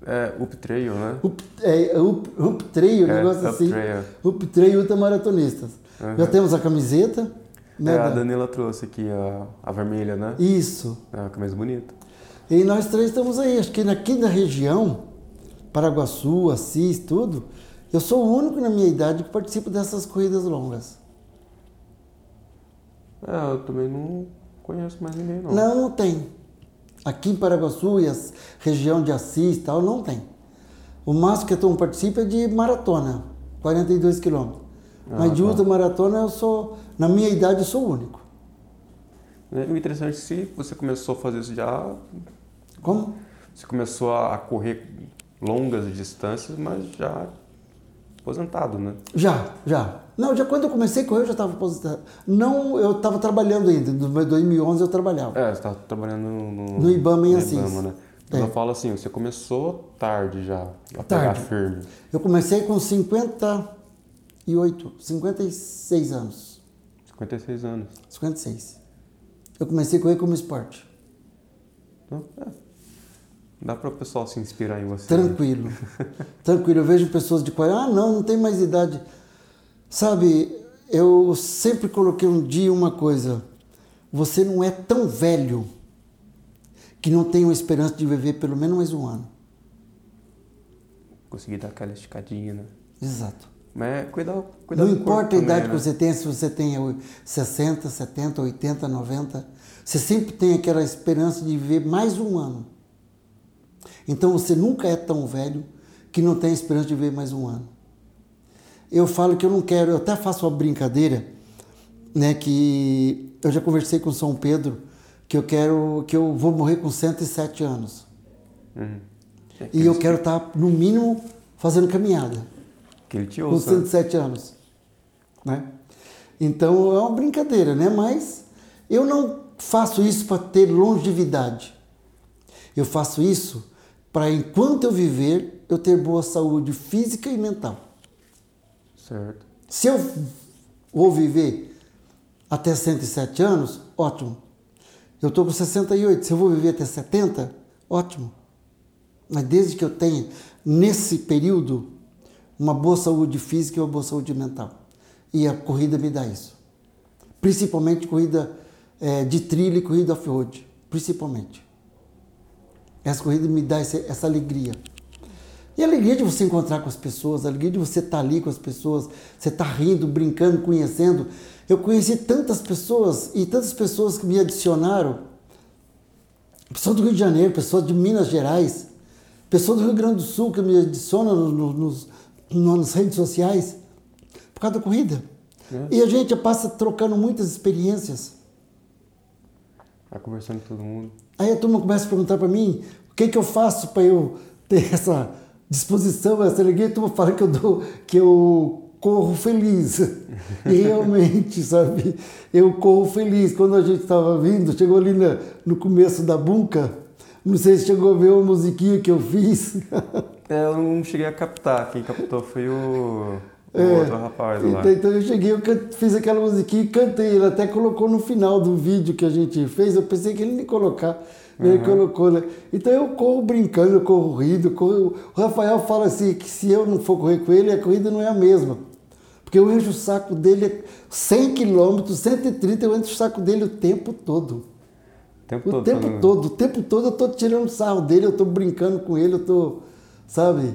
É, Up Trail, né? Up, é, up, up Trail, um É, negócio Up assim. Trail. Up Trail Ultramaratonistas. Uhum. Já temos a camiseta. Né, É, a da- Danila trouxe aqui a, a vermelha, né? Isso. É uma camisa bonita. E nós três estamos aí. Acho que aqui na região, Paraguaçu, Assis, tudo, eu sou o único na minha idade que participo dessas corridas longas. É, eu também não conheço mais ninguém, não. Não, não tem. Aqui em Paraguaçu e a região de Assis e tal, não tem. O máximo que eu participo é de maratona, 42 quilômetros. Mas Ah, de tá. ultramaratona eu sou, na minha idade, eu sou o único. É, O interessante é que se você começou a fazer isso já, Como? você começou a correr longas distâncias, mas já aposentado, né? Já, já. Não, já quando eu comecei a correr eu já estava aposentado. Não, eu estava trabalhando ainda. Em 2011 eu trabalhava. É, você estava trabalhando no, No Ibama em no Assis. Ibama, né? É. eu falo assim, você começou tarde já, a pegar Tarde. firme. Eu comecei com 58, 56 anos. 56 anos. 56. Eu comecei a correr como esporte. Então, é. Dá para o pessoal se inspirar em você. Tranquilo. [LAUGHS] Tranquilo. Eu vejo pessoas de 40, ah, não, não tem mais idade. Sabe, eu sempre coloquei um dia uma coisa. Você não é tão velho que não tem uma esperança de viver pelo menos mais um ano. Conseguir dar aquela esticadinha, né? Exato. É cuidar Não importa a idade também, que você tem, se você tem 60, 70, 80, 90, você sempre tem aquela esperança de viver mais um ano. Então você nunca é tão velho que não tem esperança de viver mais um ano. Eu falo que eu não quero, eu até faço uma brincadeira, né, que eu já conversei com São Pedro, que eu quero, que eu vou morrer com 107 anos. Uhum. É, E eu quero estar, no mínimo, fazendo caminhada. Que ele te com ouça. 107 anos. Né? Então é uma brincadeira, né? Mas eu não faço isso para ter longevidade. Eu faço isso para, enquanto eu viver, eu ter boa saúde física e mental. Certo. Se eu vou viver até 107 anos, ótimo. Eu estou com 68. Se eu vou viver até 70, ótimo. Mas desde que eu tenha, nesse período, uma boa saúde física e uma boa saúde mental. E a corrida me dá isso. Principalmente corrida é, de trilha e corrida off-road. Principalmente. Essa corrida me dá essa, essa alegria. E a alegria de você encontrar com as pessoas, a alegria de você estar ali com as pessoas, você estar rindo, brincando, conhecendo. Eu conheci tantas pessoas e tantas pessoas que me adicionaram. Pessoas do Rio de Janeiro, pessoas de Minas Gerais, pessoas do Rio Grande do Sul que me adicionam no, no, no, nas redes sociais por causa da corrida. É. E a gente passa trocando muitas experiências. Vai conversando com todo mundo. Aí a turma começa a perguntar para mim o que, que eu faço para eu ter essa disposição, essa alegria. A turma fala que eu, dou, que eu corro feliz. E realmente, [LAUGHS] sabe, eu corro feliz. Quando a gente estava vindo, chegou ali na, no começo da bunca, não sei se chegou a ver uma musiquinha que eu fiz. [LAUGHS] É, eu não cheguei a captar. Quem captou foi o, o É. outro rapaz lá. Então, então eu cheguei, eu fiz aquela musiquinha e cantei. Ele até colocou no final do vídeo que a gente fez. Eu pensei que ele ia colocar. mas Ele colocou, né? Então eu corro brincando, eu corro rindo. corro- O Rafael fala assim: que se eu não for correr com ele, a corrida não é a mesma. Porque eu encho o saco dele 100 quilômetros, 130, eu encho o saco dele o tempo todo. O tempo O todo. tempo falando- todo, o tempo todo eu tô tirando sarro dele, eu tô brincando com ele, eu tô, sabe?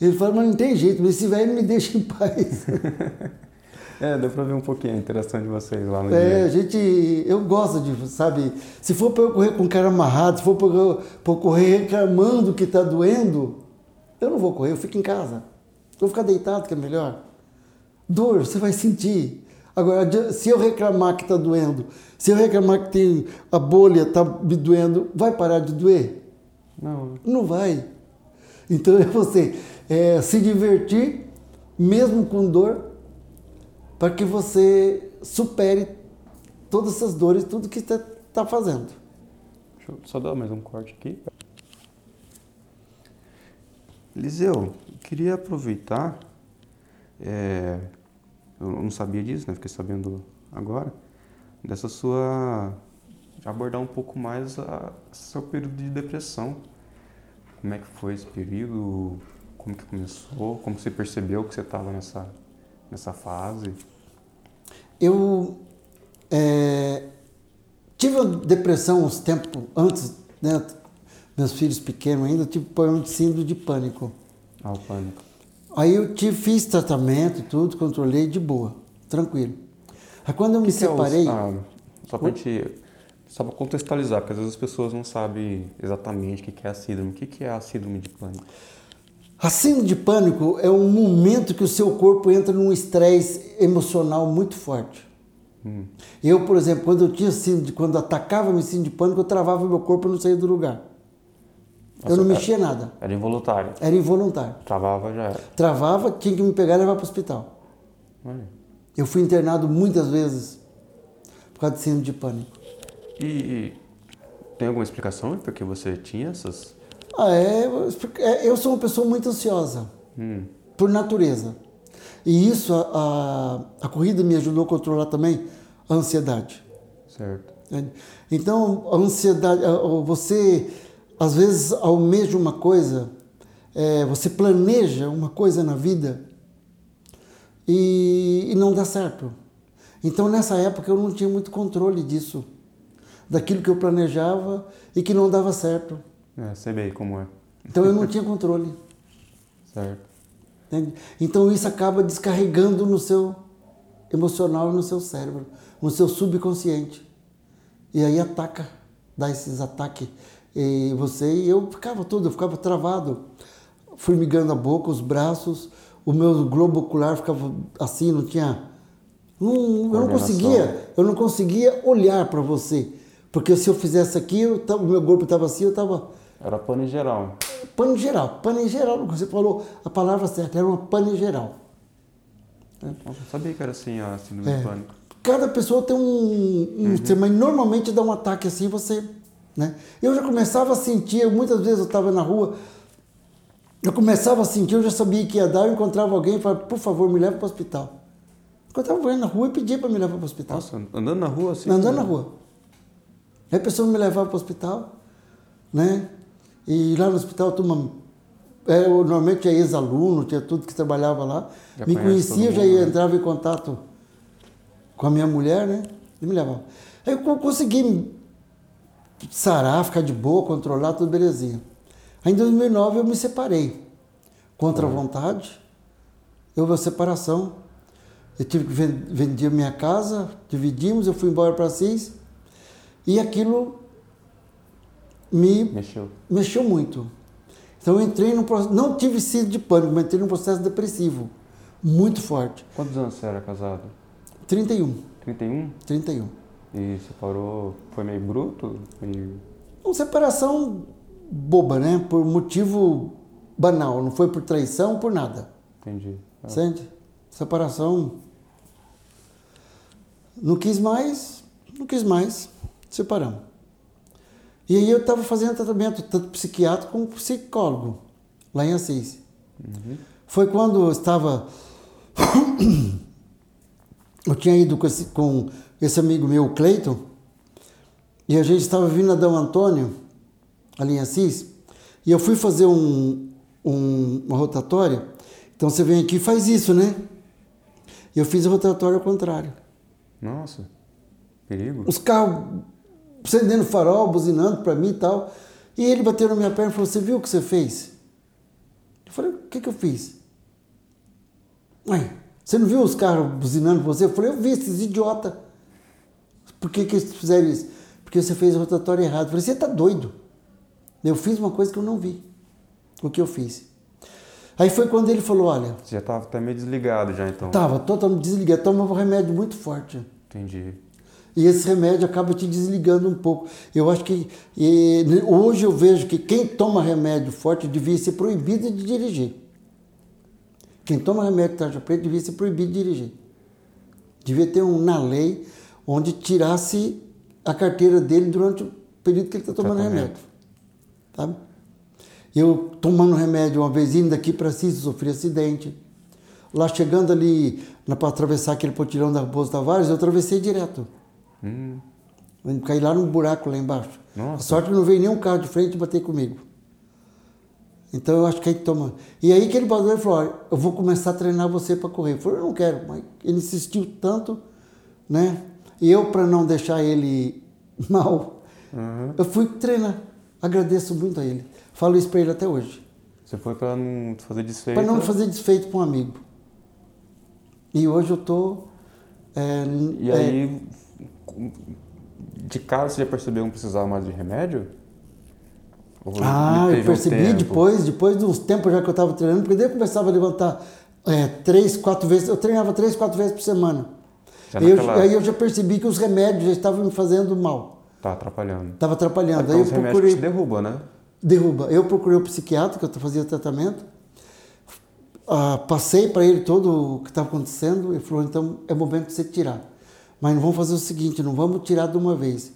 Ele fala, mas não tem jeito, esse velho me deixa em paz. [LAUGHS] É, deu pra ver um pouquinho a interação de vocês lá no É, a dia. gente, eu gosto de, sabe? Se for para eu correr com o cara amarrado, se for para eu, pra eu correr reclamando que tá doendo, eu não vou correr, eu fico em casa. Eu vou ficar deitado, que é melhor. Dor, você vai sentir. Agora, se eu reclamar que tá doendo, se eu reclamar que tem a bolha tá me doendo, vai parar de doer? Não, Não vai. Então é você é, se divertir, mesmo com dor, para que você supere todas essas dores, tudo que você está fazendo. Deixa eu só dar mais um corte aqui. Eliseu, eu queria aproveitar, é, eu não sabia disso, né? Fiquei sabendo agora, dessa sua. de abordar um pouco mais a, seu período de depressão. Como é que foi esse período? Como que começou? Como você percebeu que você estava nessa, nessa fase? Eu é, tive uma depressão uns tempos antes, né? Meus filhos pequenos ainda, tive problema de síndrome de pânico. Ah, o pânico. Aí eu tive, fiz tratamento, tudo, controlei de boa, tranquilo. Aí quando eu me que que é o- separei, ah, só pra gente. Só para contextualizar, porque às vezes as pessoas não sabem exatamente o que é a síndrome. O que é a síndrome de pânico? A síndrome de pânico é um momento que o seu corpo entra num estresse emocional muito forte. Hum. Eu, por exemplo, quando eu tinha síndrome, quando atacava meu síndrome de pânico, eu travava meu corpo e não saía do lugar. eu não Nossa, mexia nada. Era involuntário. Era involuntário. Travava já era. Travava, tinha que me pegar e levar para o hospital. Olha. Eu fui internado muitas vezes por causa de síndrome de pânico. E, tem alguma explicação por que você tinha essas? Ah, é, é, eu sou uma pessoa muito ansiosa. Hum, por natureza. E isso, a, a, a corrida me ajudou a controlar também a ansiedade. certo. né? Então, a ansiedade, você às vezes almeja uma coisa, é, você planeja uma coisa na vida e, e não dá certo. Então, nessa época, eu não tinha muito controle disso, daquilo que eu planejava e que não dava certo. É, sei bem como é. Então, eu não tinha controle. [LAUGHS] Certo. Entende? Então isso acaba descarregando no seu emocional, no seu cérebro, no seu subconsciente. E aí ataca, dá esses ataques. E você e eu ficava todo, eu ficava travado, formigando a boca, os braços, o meu globo ocular ficava assim, não tinha. Não, eu não conseguia, eu não conseguia olhar para você. Porque se eu fizesse aqui, eu, o meu corpo estava assim, eu estava. Era pano em geral. Pano em geral, pano em geral, você falou a palavra certa, era uma pano em geral. Eu não sabia que era assim a síndrome é. pânico. Cada pessoa tem um, um uhum. mas normalmente dá um ataque assim, você. Né? Eu já começava a sentir, muitas vezes eu estava na rua, eu começava a sentir, eu já sabia que ia dar, eu encontrava alguém e falava, por favor, me leva para o hospital. Encontrava alguém na rua e pedia para me levar para o hospital. Nossa, andando na rua assim? Andando na rua. Aí a pessoa me levava para o hospital, né? E lá no hospital turma, é, eu, normalmente é ex-aluno, tinha tudo que trabalhava lá. Já me conhecia, já né? entrava em contato com a minha mulher, né? E me levava. Aí eu consegui sarar, ficar de boa, controlar, tudo belezinha. Aí em 2009 eu me separei. Contra a vontade, houve a separação. Eu tive que vender minha casa, dividimos, eu fui embora para Assis. E aquilo me mexeu, mexeu muito. Então eu entrei num processo, não tive sido de pânico, mas entrei num processo depressivo muito forte. Quantos anos você era casado? 31. 31? 31. E separou, foi meio bruto? Meio... Uma separação boba, né? Por motivo banal, não foi por traição, por nada. Entendi. Ah. Sente? Separação. Não quis mais, não quis mais, separamos. E aí eu estava fazendo tratamento, tanto psiquiátrico como psicólogo, lá em Assis. Uhum. Foi quando eu estava. [COUGHS] eu tinha ido com esse, com esse amigo meu, Cleiton, e a gente estava vindo a Dom Antônio, ali em Assis, e eu fui fazer um, um, uma rotatória. Então você vem aqui e faz isso, né? Eu fiz a rotatória ao contrário. Nossa, perigo. Os carros acendendo farol, buzinando para mim e tal. E ele bateu na minha perna e falou: Você viu o que você fez? Eu falei: O que, que eu fiz? Ué, você não viu os carros buzinando você? Eu falei: Eu vi, esses idiota. Por que, que eles fizeram isso? Porque você fez a rotatória errada. Eu falei: Você está doido. Eu fiz uma coisa que eu não vi. O que eu fiz. Aí foi quando ele falou: Olha. Você já estava até meio desligado, já então? Estava totalmente desligado. Tomava um remédio muito forte. Entendi. E esse remédio acaba te desligando um pouco. Eu acho que e, hoje eu vejo que quem toma remédio forte devia ser proibido de dirigir. Quem toma remédio tarja preta devia ser proibido de dirigir. Devia ter um na lei onde tirasse a carteira dele durante o período que ele está tomando remédio. Sabe? Eu tomando remédio uma vez indo daqui para Cis, sofri acidente. Lá chegando ali para atravessar aquele potirão da Raposo Tavares, eu atravessei direto. Hum. Caí lá num buraco lá embaixo. Nossa. A sorte que não veio nenhum carro de frente bater comigo. Então eu acho que aí toma. E aí que ele falou, ele falou, eu vou começar a treinar você para correr. Eu falei, eu não quero, mas ele insistiu tanto, né? E eu, para não deixar ele [LAUGHS] mal, uhum. eu fui treinar. Agradeço muito a ele. Falo isso para ele até hoje. Você foi para não fazer desfeito? Para não fazer desfeito para um amigo. E hoje eu tô. É, e aí, de cara você já percebeu que não precisava mais de remédio? Ou ah, eu percebi um depois, depois de uns tempos já que eu estava treinando, porque daí eu começava a levantar é, três, quatro vezes, eu treinava três, quatro vezes por semana. Aí, naquela... eu, aí eu já percebi que os remédios já estavam me fazendo mal. Tá atrapalhando. Estava atrapalhando. Então, aí eu procurei. Que derruba, né? Derruba. Eu procurei o psiquiatra, que eu fazia tratamento. Ah, passei para ele todo o que estava acontecendo. Ele falou: então é momento de você tirar. Mas não vamos fazer o seguinte, não vamos tirar de uma vez.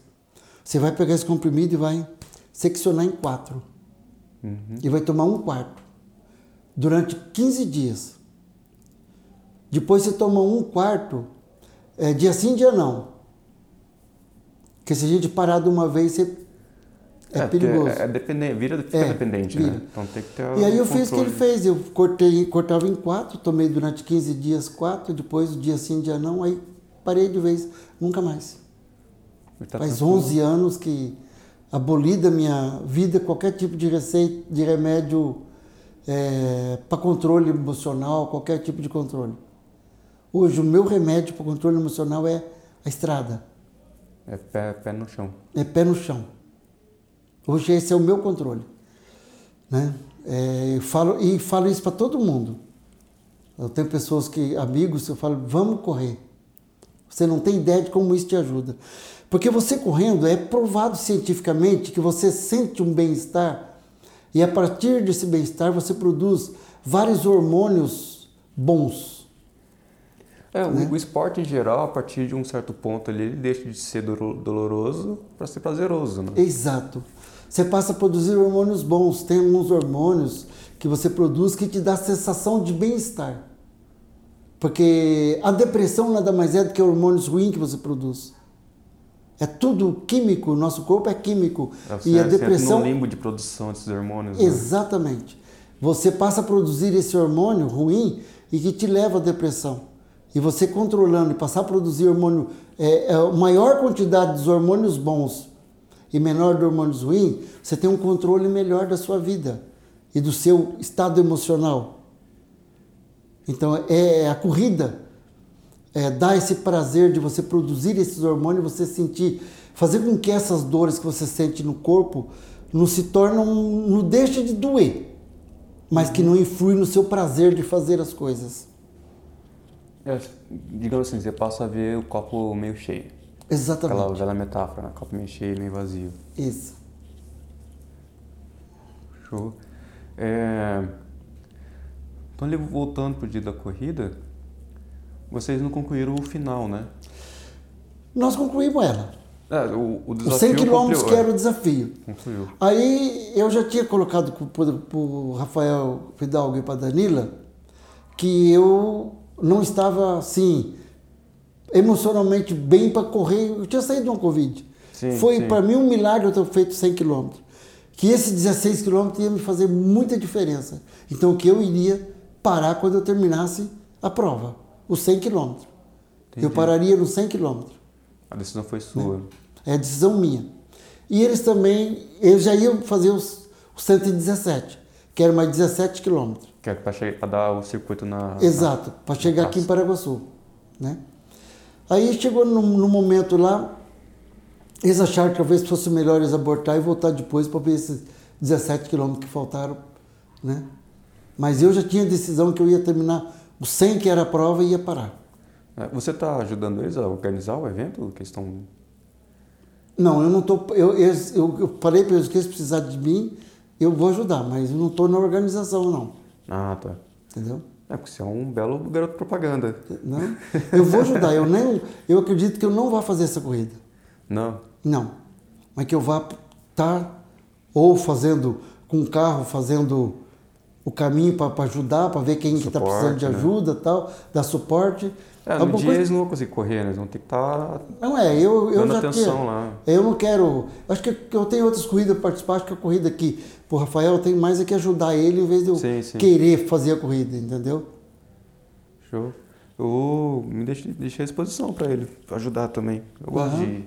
Você vai pegar esse comprimido e vai seccionar em quatro. Uhum. E vai tomar um quarto. Durante 15 dias. Depois você toma um quarto, é, dia sim, dia não. Porque se a gente parar de uma vez, você é, é perigoso. É, é dependente, vira, fica é, dependente, né? vira. né? Então tem que ter E aí eu fiz o que ele fez. Eu cortei, cortava em quatro, tomei durante 15 dias quatro, depois dia sim, dia não, aí parei de vez, nunca mais. Tá Faz tranquilo. 11 anos que aboli da minha vida qualquer tipo de receita, de remédio é, para controle emocional, qualquer tipo de controle. Hoje, o meu remédio para controle emocional é a estrada. É pé, pé no chão. É pé no chão. Hoje, esse é o meu controle. Né? É, falo, e falo isso para todo mundo. Eu tenho pessoas que, amigos, eu falo, vamos correr. Você não tem ideia de como isso te ajuda. Porque você correndo é provado cientificamente que você sente um bem-estar e a partir desse bem-estar você produz vários hormônios bons. É, né? o, esporte em geral, a partir de um certo ponto ali, ele deixa de ser doloroso para ser prazeroso, né? Exato. Você passa a produzir hormônios bons. Tem alguns hormônios que você produz que te dá sensação de bem-estar. Porque a depressão nada mais é do que hormônios ruins que você produz. É tudo químico, o nosso corpo é químico. É, e a depressão. no limbo de produção desses hormônios. Né? Exatamente. Você passa a produzir esse hormônio ruim e que te leva à depressão. E você controlando e passar a produzir hormônio, é, é, maior quantidade dos hormônios bons e menor de hormônios ruins, você tem um controle melhor da sua vida e do seu estado emocional. Então é a corrida é, dá esse prazer de você produzir esses hormônios, você sentir, fazer com que essas dores que você sente no corpo não se tornam, não deixa de doer, mas que não influi no seu prazer de fazer as coisas. É, digamos assim, você passa a ver o copo meio cheio. Exatamente. Aquela velha metáfora, né? copo meio cheio, meio vazio. Isso. Show. É... Então, voltando para o dia da corrida, vocês não concluíram o final, né? Nós concluímos ela. É, o, o desafio Os 100 quilômetros que era o desafio. Concluiu. Aí eu já tinha colocado para o Rafael Fidalgo e para Danila que eu não estava assim emocionalmente bem para correr. Eu tinha saído de uma Covid. Sim, Foi para mim um milagre eu ter feito 100 quilômetros. Que esses 16 quilômetros ia me fazer muita diferença. Então que eu iria parar quando eu terminasse a prova os 100 quilômetros. Eu pararia nos 100 quilômetros. A decisão foi sua. É a decisão minha. E eles também, eles já iam fazer os, os 117, que era mais 17 quilômetros. Que é para dar o circuito na. Exato, para chegar aqui em Paraguaçu. Né? Aí chegou no, no, momento lá, eles acharam que talvez fosse melhor eles abortar e voltar depois para ver esses 17 quilômetros que faltaram. Né? Mas eu já tinha decisão que eu ia terminar o 100 que era a prova ia parar. É, você está ajudando eles a organizar o evento? Que estão... Não, eu não estou. Eu, eu, eu falei para eles que eles precisarem de mim, eu vou ajudar, mas eu não estou na organização, não. Ah, tá. Entendeu? É, porque você é um belo garoto propaganda. Não, eu vou ajudar. eu, nem, eu acredito que eu não vou fazer essa corrida. Não? Não. Mas que eu vá estar tá, ou fazendo com o carro, fazendo o caminho para ajudar, para ver quem está precisando de né? ajuda né? tal, dar suporte. É, no dia coisa... eles não vão conseguir correr, né? eles vão ter que estar tá não é, eu, eu já atenção lá. Eu não quero. Acho que eu tenho outras corridas para participar, acho que a corrida aqui, por Rafael, tem mais é que ajudar ele em vez de eu sim, sim. querer fazer a corrida, entendeu? Show. Eu me deixei, deixei à disposição para ele, ajudar também. Eu gosto uhum. de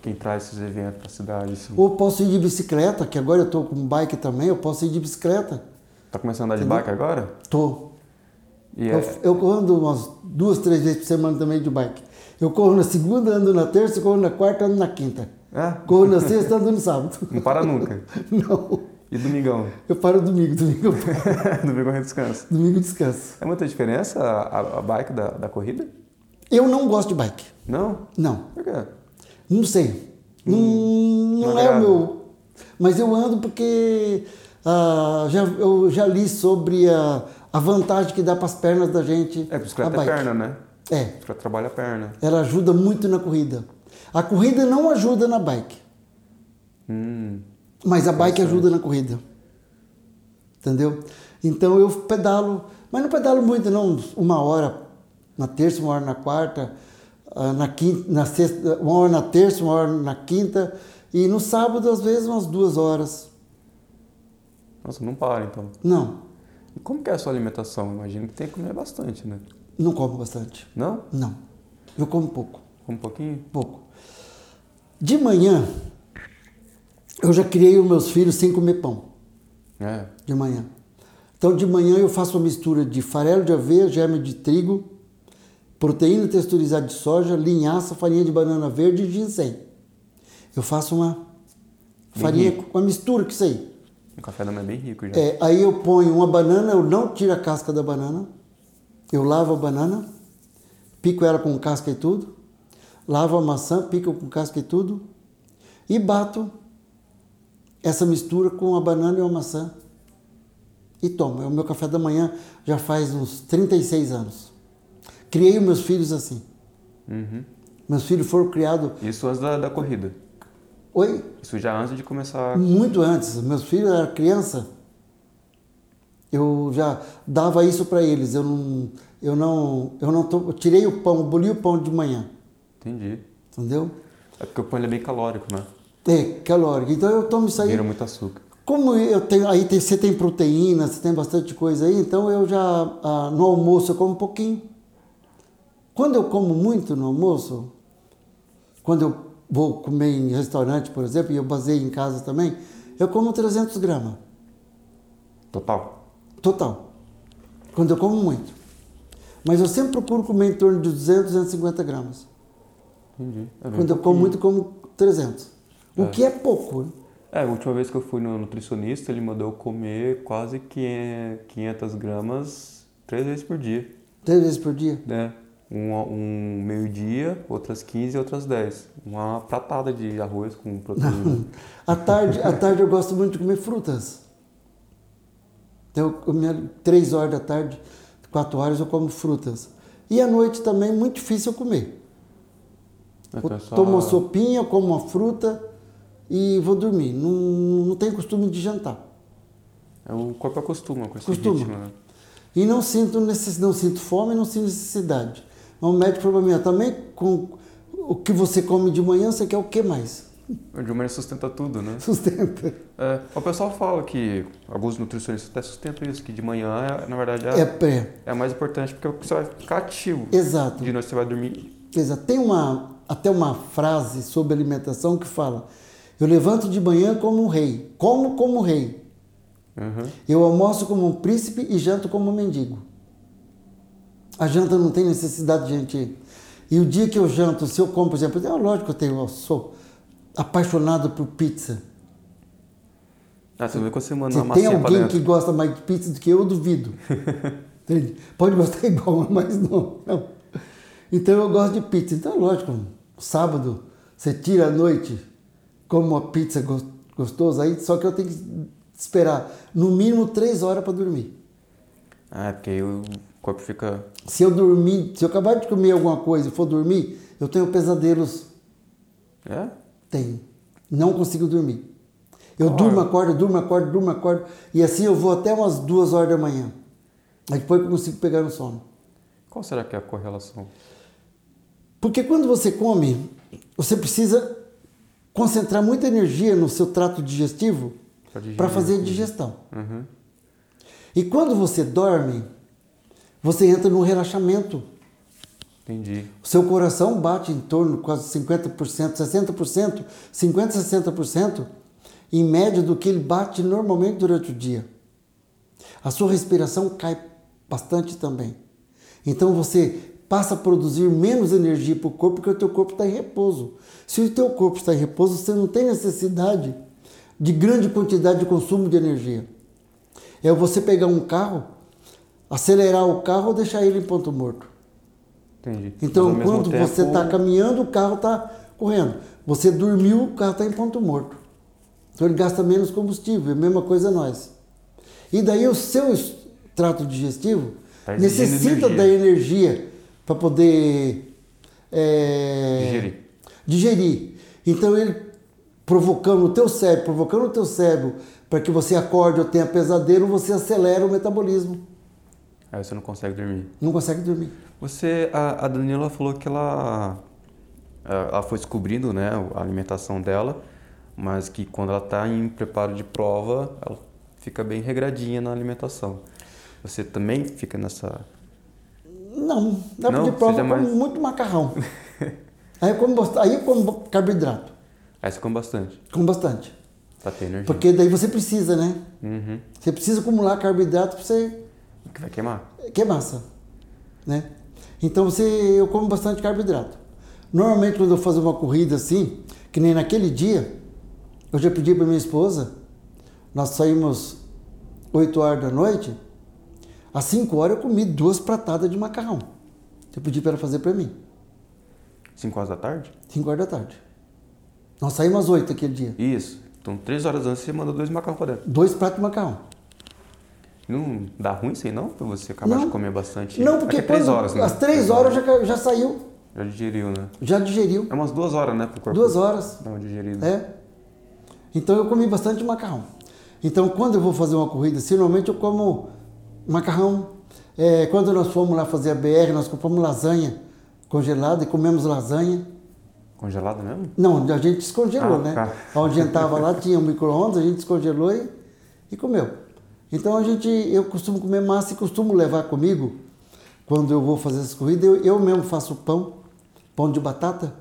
quem traz esses eventos para a cidade. Assim. Ou posso ir de bicicleta, que agora eu estou com bike também, eu posso ir de bicicleta. Tá começando a andar de bike agora? Tô. E eu, é... eu ando umas duas, três vezes por semana também de bike. Eu corro na segunda, ando na terça, corro na quarta, ando na quinta. É? Corro na sexta, ando no sábado. [LAUGHS] Não para nunca? [LAUGHS] Não. E domingão? Eu paro domingo, domingo eu paro. [LAUGHS] domingo é descanso. Domingo descanso. É muita diferença a, a bike da, da corrida? Eu não gosto de bike. Não? Não. Por quê? Não sei. Hum, não, não é o meu. Mas eu ando porque ah, já, eu já li sobre a, a vantagem que dá para as pernas da gente. É, bicicleta é perna, né? É. Bicicleta trabalha a perna. Ela ajuda muito na corrida. A corrida não ajuda na bike. Hum, mas a bike ajuda na corrida. Entendeu? Então eu pedalo, mas não pedalo muito, não. Uma hora na terça, uma hora na quarta, ah, na quinta, na sexta, uma hora na terça, uma hora na quinta. E no sábado, às vezes, umas duas horas. Nossa, não para então. Não. E como que é a sua alimentação? Imagino que tem que comer bastante, né? Não como bastante. Não? Não. Eu como pouco. Como um pouquinho? Pouco. De manhã, eu já criei os meus filhos sem comer pão. É. De manhã. Então de manhã eu faço uma mistura de farelo de aveia, germe de trigo, proteína texturizada de soja, linhaça, farinha de banana verde e ginseng. Eu faço uma farinha, rico. uma mistura com isso Um café da manhã bem rico já. É, aí eu ponho uma banana, eu não tiro a casca da banana, eu lavo a banana, pico ela com casca e tudo, lavo a maçã, pico com casca e tudo, e bato essa mistura com a banana e a maçã e tomo. É o meu café da manhã já faz uns 36 anos. Criei os meus filhos assim. Uhum. Meus filhos foram criados. Isso antes da, da corrida. Oi? Isso já antes de começar. Muito antes. Meus filhos eram criança. Eu já dava isso para eles. Eu não, eu não, eu não tô, eu tirei o pão, boli o pão de manhã, Entendi. entendeu? É porque o pão é bem calórico, né? É calórico. Então eu tomo isso aí. Vira muito açúcar. Como eu tenho, aí tem, você tem proteína, você tem bastante coisa aí, então eu já ah, no almoço eu como um pouquinho. Quando eu como muito no almoço, quando eu vou comer em restaurante, por exemplo, e eu baseio em casa também, eu como 300 gramas, Total. total. Quando eu como muito. Mas eu sempre procuro comer em torno de 200, 250 gramas. Entendi. É Quando eu como pouquinho. muito, como 300. O É. que é pouco. né? É, a última vez que eu fui no nutricionista, ele mandou eu comer quase 500 gramas três vezes por dia. Três vezes por dia. Né? Um, um meio-dia, outras 15 e outras 10. Uma pratada de arroz com proteína. [LAUGHS] À tarde, à tarde eu gosto muito de comer frutas. Então, eu comia três horas da tarde, quatro horas eu como frutas. E à noite também muito difícil eu comer. Então é Eu só- tomo uma sopinha, como uma fruta e vou dormir. Não, não tenho costume de jantar. É, o corpo acostuma com esse Costuma. ritmo, né? E não sinto, necess... não sinto fome, não sinto necessidade. O médico falou para mim, "Ah, também com o que você come de manhã, você quer o que mais? De manhã sustenta tudo, né? [LAUGHS] Sustenta. É, o pessoal fala que, alguns nutricionistas até sustentam isso, que de manhã, é, na verdade, É é, pré. é mais importante porque você vai ficar ativo. Exato. De noite você vai dormir. Exato. Tem uma, até uma frase sobre alimentação que fala: Eu levanto de manhã como um rei, como como um rei. Uhum. Eu almoço como um príncipe e janto como um mendigo. A janta não tem necessidade de gente. E o dia que eu janto, se eu como, por exemplo, é lógico que eu, tenho, eu sou apaixonado por pizza. Ah, você vê quando você manda Se uma tem alguém que gosta mais de pizza do que eu, eu duvido. [LAUGHS] Entende? Pode gostar igual, [LAUGHS] mas não, não. Então eu gosto de pizza. Então é lógico, sábado você tira à noite, come uma pizza gos- gostosa aí, só que eu tenho que esperar no mínimo três horas para dormir. Ah, é porque aí o corpo fica... Se eu dormir, se eu acabar de comer alguma coisa e for dormir, eu tenho pesadelos. É? Tenho. Não consigo dormir. Eu durmo, acordo, durmo, acordo, durmo, acordo. E assim eu vou até umas duas horas da manhã. Aí depois eu consigo pegar no sono. Qual será que é a correlação? Porque quando você come, você precisa concentrar muita energia no seu trato digestivo para fazer a digestão. Uhum. E quando você dorme, você entra no relaxamento. Entendi. O seu coração bate em torno de quase 50%, 60%, 50%, 60%, em média do que ele bate normalmente durante o dia. A sua respiração cai bastante também. Então você passa a produzir menos energia para o corpo porque o teu corpo está em repouso. Se o teu corpo está em repouso, você não tem necessidade de grande quantidade de consumo de energia. É você pegar um carro, acelerar o carro ou deixar ele em ponto morto. Entendi. Então, quando tempo, você está caminhando, o carro está correndo. Você dormiu, o carro está em ponto morto. Então, ele gasta menos combustível. É a mesma coisa nós. E daí, o seu trato digestivo Tá necessita energia. da energia para poder é, Digerir. digerir. Então, ele provocando o teu cérebro, provocando o teu cérebro para que você acorde ou tenha pesadelo, você acelera o metabolismo. Aí você não consegue dormir. Não consegue dormir. Você, a, a Daniela falou que ela, ela foi descobrindo né, a alimentação dela, mas que quando ela está em preparo de prova, ela fica bem regradinha na alimentação. Você também fica nessa... Não, na Não? de prova eu como mais- muito macarrão. [LAUGHS] aí, eu como, aí eu como carboidrato, Aí você come bastante. como bastante. Pra ter energia. Porque daí você precisa, né? Uhum. Você precisa acumular carboidrato para você Que vai queimar. que é massa, né? Então você, eu como bastante carboidrato. Normalmente quando eu faço uma corrida assim, que nem naquele dia, eu já pedi para minha esposa, nós saímos 8 horas da noite, às 5 horas eu comi duas pratadas de macarrão. Eu pedi para ela fazer para mim, 5 horas da tarde? 5 horas da tarde. Nós saímos às 8 aquele dia. Isso. Então, 3 horas antes você manda dois macarrão pra dentro. Dois pratos de macarrão. Não dá ruim isso aí não? Pra você acabar Não. de comer bastante? Não, porque é três horas, né? às 3 horas já, já saiu, Já digeriu, né? já digeriu. É umas duas horas, né? Pro corpo Duas horas. dar uma digerida. É. Então eu comi bastante macarrão. Então quando eu vou fazer uma corrida, assim, normalmente eu como macarrão. É, quando nós fomos lá fazer a BR, nós compramos lasanha congelada e comemos lasanha. Congelado mesmo? Não, a gente descongelou, Ah, né? tá. Onde a gente estava lá tinha um micro-ondas, a gente descongelou e, e comeu. Então a gente, eu costumo comer massa e costumo levar comigo, quando eu vou fazer essas corridas, eu, eu mesmo faço pão, pão de batata,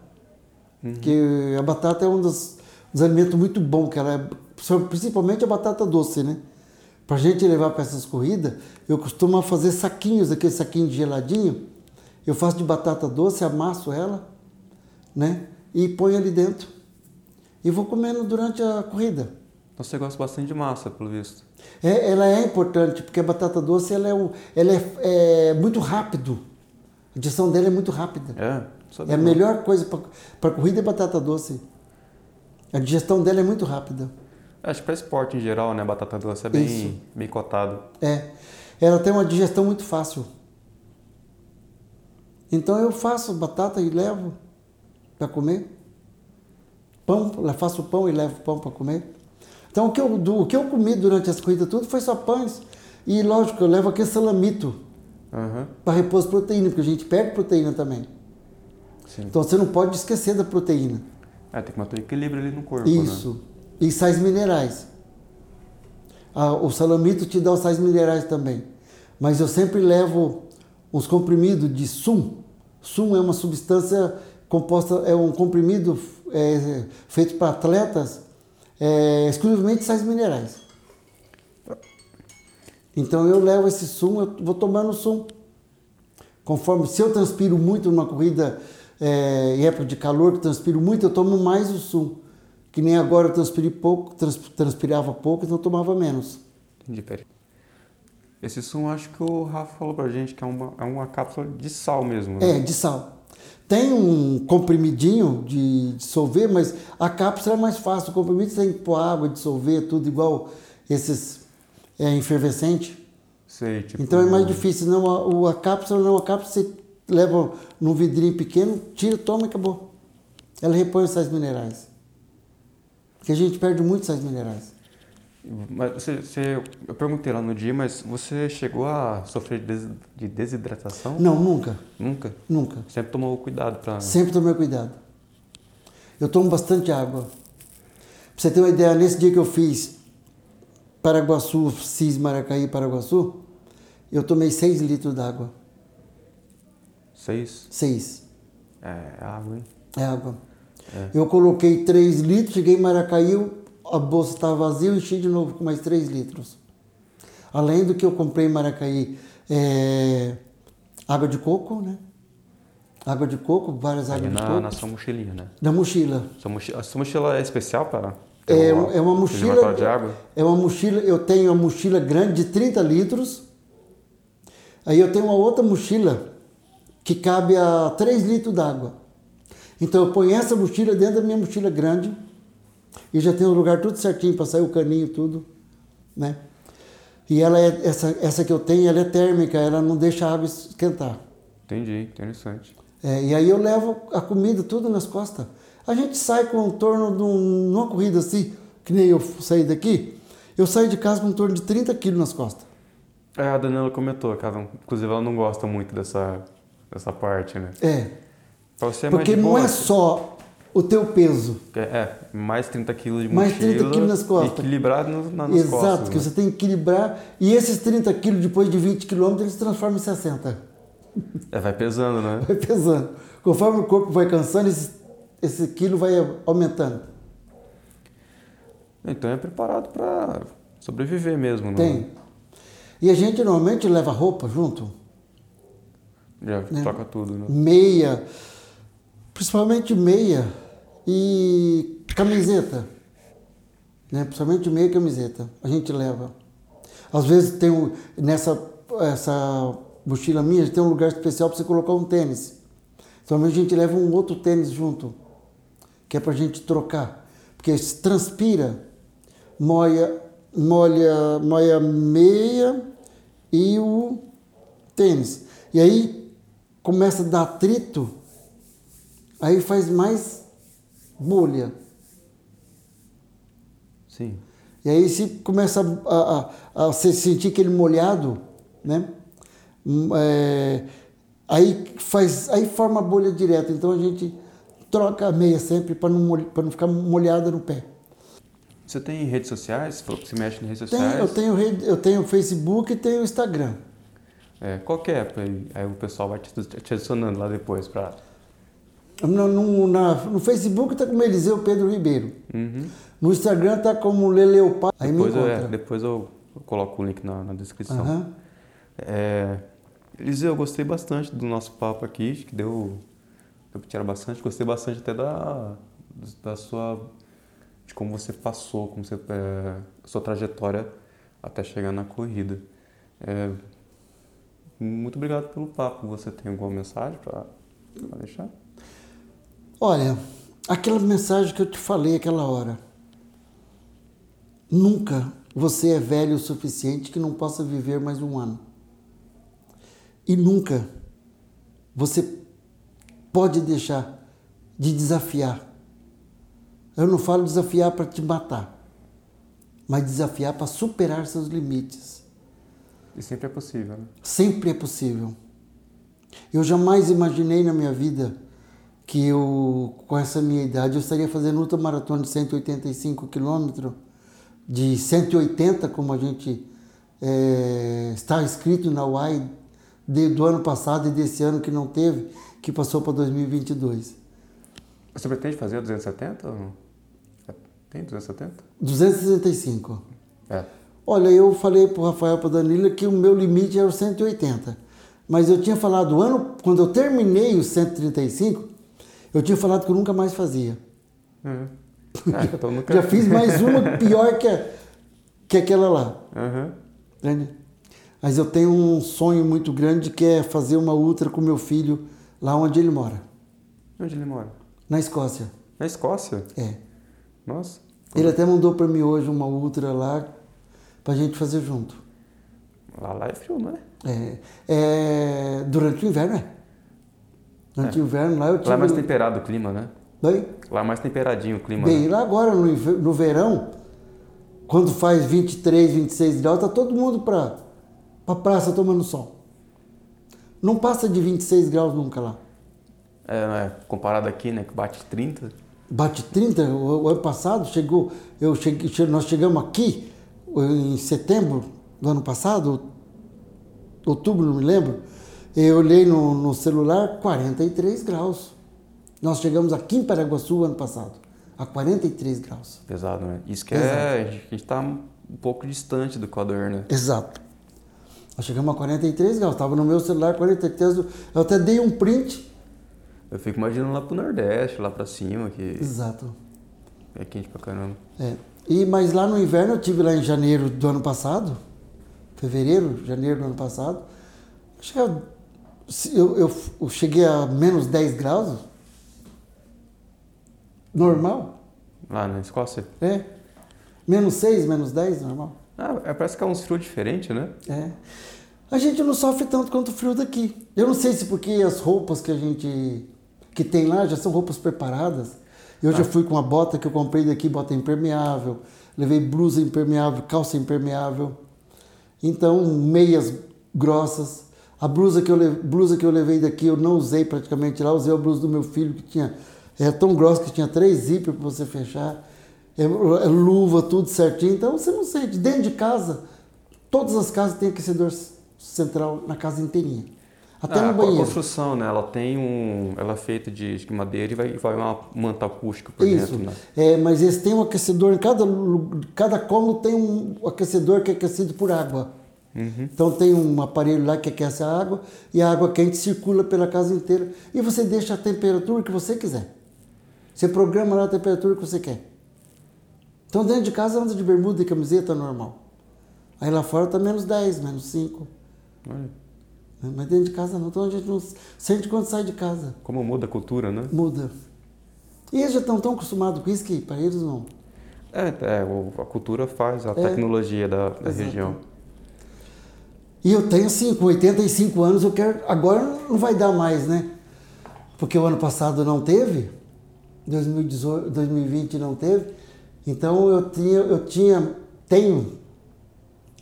que a batata é um dos, dos alimentos muito bom, que ela é, principalmente a batata doce, né? Pra gente levar para essas corridas, eu costumo fazer saquinhos, aquele saquinho de geladinho, eu faço de batata doce, amasso ela, né? E ponho ali dentro. E vou comendo durante a corrida. Então você gosta bastante de massa, pelo visto. É, ela é importante, porque a batata doce ela é, um, ela é, é muito rápido. A digestão dela é muito rápida. É? É a melhor coisa para corrida é batata doce. A digestão dela é muito rápida. Acho que pra esporte em geral, né? Batata doce é bem, Isso. bem cotado. É. Ela tem uma digestão muito fácil. Então eu faço batata e levo para comer. Pão, eu faço pão e levo pão para comer. Então o que, eu, o que eu comi durante as corridas tudo foi só pães. E lógico, eu levo aquele salamito Aham. para repor as proteínas, porque a gente perde proteína também. Sim. Então você não pode esquecer da proteína. É, tem que manter o equilíbrio ali no corpo, né? Isso. E sais minerais. Ah, o salamito te dá os sais minerais também. Mas eu sempre levo uns comprimidos de sum. Sum é uma substância composta, é um comprimido é, feito para atletas, é, exclusivamente sais minerais. Então eu levo esse sum, eu vou tomando sum. Conforme, se eu transpiro muito numa corrida é, em época de calor, que transpiro muito, eu tomo mais o sum. Que nem agora eu transpirei pouco, trans, transpirava pouco, então eu tomava menos. Entendi. Esse sumo, acho que o Rafa falou pra gente que é uma, é uma cápsula de sal mesmo, né? É, de sal. Tem um comprimidinho de dissolver, mas a cápsula é mais fácil. O comprimido você tem que pôr água, dissolver, tudo igual esses é, efervescente. Sei, tipo... Então é mais difícil. Não, a, a cápsula não, a cápsula você leva num vidrinho pequeno, tira, toma e acabou. Ela repõe os sais minerais. Porque a gente perde muito sais minerais. Mas você, você- eu perguntei lá no dia, mas você chegou a sofrer de, des- de desidratação? Não, nunca, Nunca? nunca. Sempre tomou cuidado pra... Sempre tomei cuidado. Eu tomo bastante água. Pra você ter uma ideia, nesse dia que eu fiz Paraguaçu, Cis Maracaí, Paraguaçu, eu tomei 6 litros d'água. Seis? 6 É, água, hein? é água. É. Eu coloquei 3 litros, cheguei em Maracaí, a bolsa estava vazia, eu enchi de novo com mais 3 litros. Além do que eu comprei em Maracaí, é, água de coco, né? Água de coco, várias águas de na, coco. na sua mochilinha, né? Na mochila. Sua mochila, a sua mochila é especial para... É, é uma mochila. de água? É uma mochila. Eu tenho uma mochila grande de 30 litros. Aí eu tenho uma outra mochila que cabe a 3 litros d'água. Então eu ponho essa mochila dentro da minha mochila grande e já tem o lugar tudo certinho para sair o caninho tudo, né? E ela é essa essa que eu tenho, ela é térmica, ela não deixa a água esquentar. Entendi, interessante. É, e aí eu levo a comida tudo nas costas. A gente sai com em torno de um, numa corrida assim, que nem eu saí daqui, eu saio de casa com em torno de 30 quilos nas costas. É, a Daniela comentou, que ela, não- inclusive ela não gosta muito dessa, dessa parte, né? É, Pra você é mais porque de não boa, é só o teu peso. É, mais 30 quilos de Mais mochila. 30 quilos nas costas. Equilibrado no, na- nas Exato, costas. que né? você tem que equilibrar. E esses 30 quilos, depois de 20 quilômetros, eles se transformam em 60. É, vai pesando, né? [LAUGHS] Vai pesando. Conforme o corpo vai cansando, esse, esse quilo vai aumentando. Então é preparado para sobreviver mesmo, não Tem. E a gente normalmente leva roupa junto. Já Né? troca tudo, né? Meia, principalmente meia e camiseta. Né? Principalmente meia camiseta. A gente leva. Às vezes tem um, nessa essa mochila minha tem um lugar especial para você colocar um tênis. Então a gente leva um outro tênis junto, que é para a gente trocar. Porque transpira, molha, molha, molha meia e o tênis. E aí começa a dar atrito, aí faz mais bolha. Sim. E aí se começa a, a, a você sentir aquele molhado, né? Hum, é, aí faz, aí forma bolha direto. Então a gente troca a meia sempre para não, pra não ficar molhada no pé. Você tem redes sociais? Você falou que você mexe em redes Tem, sociais. eu tenho rede, eu tenho Facebook e tenho Instagram. É, qual que é? Pra- Aí o pessoal vai te, te adicionando lá depois pra... No, no, na- no Facebook está como Eliseu Pedro Ribeiro. Uhum. No Instagram está como Leleopá. Aí me Depois, eu, é, encontra. depois eu eu coloco o link na, na descrição. Aham. É, Eliseu, eu gostei bastante do nosso papo aqui, que deu, pra tirar bastante, gostei bastante até da, da sua, de como você passou, como você, é, sua trajetória até chegar na corrida. É, muito obrigado pelo papo, você tem alguma mensagem para deixar? Olha, aquela mensagem que eu te falei aquela hora. Nunca você é velho o suficiente que não possa viver mais um ano. E nunca você pode deixar de desafiar. Eu não falo desafiar para te matar, mas desafiar para superar seus limites. E sempre é possível, né? Sempre é possível. Eu jamais imaginei na minha vida que eu, com essa minha idade, eu estaria fazendo ultramaratona de 185 quilômetros, de 180, como a gente eh, está escrito na UAI, de- do ano passado e desse ano que não teve, que passou para 2022. Você pretende fazer 270 ou não? É, Tem 270? 265. É. Olha, eu falei para o Rafael para Danila que o meu limite era o 180. Mas eu tinha falado, ano, quando eu terminei os 135, eu tinha falado que eu nunca mais fazia. Uhum. Ah, então nunca... [LAUGHS] Já fiz mais uma pior que, a- que aquela lá. Uhum. Entende? Mas eu tenho um sonho muito grande que é fazer uma ultra com meu filho lá onde ele mora, Onde ele mora? na Escócia. Na Escócia? É. Nossa. Ele até mandou para mim hoje uma ultra lá para a gente fazer junto. Lá, lá é frio, não é? É, é, durante o inverno, é. Durante o inverno lá eu tive... Lá é mais temperado o clima, né? Bem, Lá é mais temperadinho o clima. bem, né? lá agora no, no verão, quando faz 23, 26 graus, tá todo mundo para pra praça tomando sol. Não passa de 26 graus nunca lá. É, é, comparado aqui, né? Que bate 30. Bate 30, o, o ano passado chegou, eu cheguei, che- nós chegamos aqui em setembro do ano passado, outubro, não me lembro. Eu olhei no, no celular, 43 graus. Nós chegamos aqui em Paraguaçu ano passado, a 43 graus. Pesado, né? Isso que é. A gente tá um pouco distante do Equador, né? Exato. Nós chegamos a 43 graus, estava no meu celular 43, eu até dei um print. Eu fico imaginando lá pro Nordeste, lá pra cima, que Exato. é quente pra caramba. É. E, mas lá no inverno, eu tive lá em janeiro do ano passado, fevereiro, janeiro do ano passado, acho que eu, eu, cheguei a menos 10 graus, normal, Lá na Escócia? é. Menos 6, menos 10, normal. Ah, é, parece que é uns frios diferentes, né? É. A gente não sofre tanto quanto o frio daqui. Eu não sei se porque as roupas que a gente que tem lá já são roupas preparadas. Eu já fui com a bota que eu comprei daqui, bota impermeável, levei blusa impermeável, calça impermeável. Então, meias grossas. A blusa que eu blusa que eu levei daqui eu não usei praticamente lá, usei a blusa do meu filho que tinha é tão grossa que tinha três zíper para você fechar. É, é luva, tudo certinho. Então você não sente. Dentro de casa, todas as casas têm aquecedor central na casa inteirinha. Até Ah, no banheiro. A construção, né? Ela tem um. Ela é feita de, de madeira e vai, vai uma manta acústica por Isso. dentro, né? É, mas eles têm um aquecedor, em cada, cada cômodo tem um aquecedor que é aquecido por água. Uhum. Então tem um aparelho lá que aquece a água e a água quente circula pela casa inteira e você deixa a temperatura que você quiser. Você programa lá a temperatura que você quer. Então dentro de casa anda de bermuda e camiseta normal. Aí lá fora tá menos 10, menos 5. Olha, né? Mas dentro de casa não. Então a gente não sente quando sai de casa. como muda a cultura, né? Muda. E eles já estão tão acostumados com isso que para eles não. É, é a cultura faz a É. tecnologia da, da região. E eu tenho assim, com 85 anos, eu quero. Agora não vai dar mais, né? Porque o ano passado não teve, 2018, 2020 não teve. Então eu tinha, eu tinha, tenho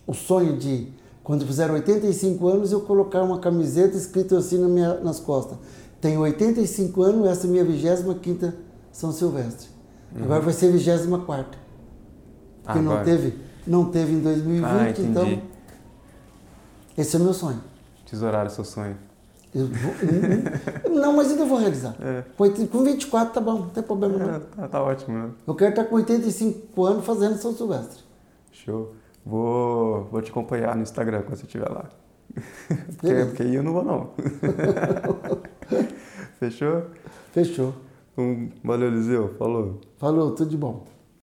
o sonho de, quando fizer 85 anos, eu colocar uma camiseta escrita assim na minha, nas costas. Tenho 85 anos, essa é minha 25 São Silvestre. Agora vai ser 24 Porque não Agora. teve, não teve em 2020, Ah, então esse é o meu sonho. Tesourar o seu sonho. Eu vou- não, mas ainda vou realizar. É. Com oit- Com 24 tá bom, não tem problema não. É, tá, tá ótimo, né? Eu quero estar com 85 anos fazendo São Silvestre. Show. Vou, vou te acompanhar no Instagram quando você estiver lá. [LAUGHS] Porque, porque aí eu não vou, não. [LAUGHS] Fechou? Fechou. Um, valeu, Eliseu. Falou. Falou, tudo de bom.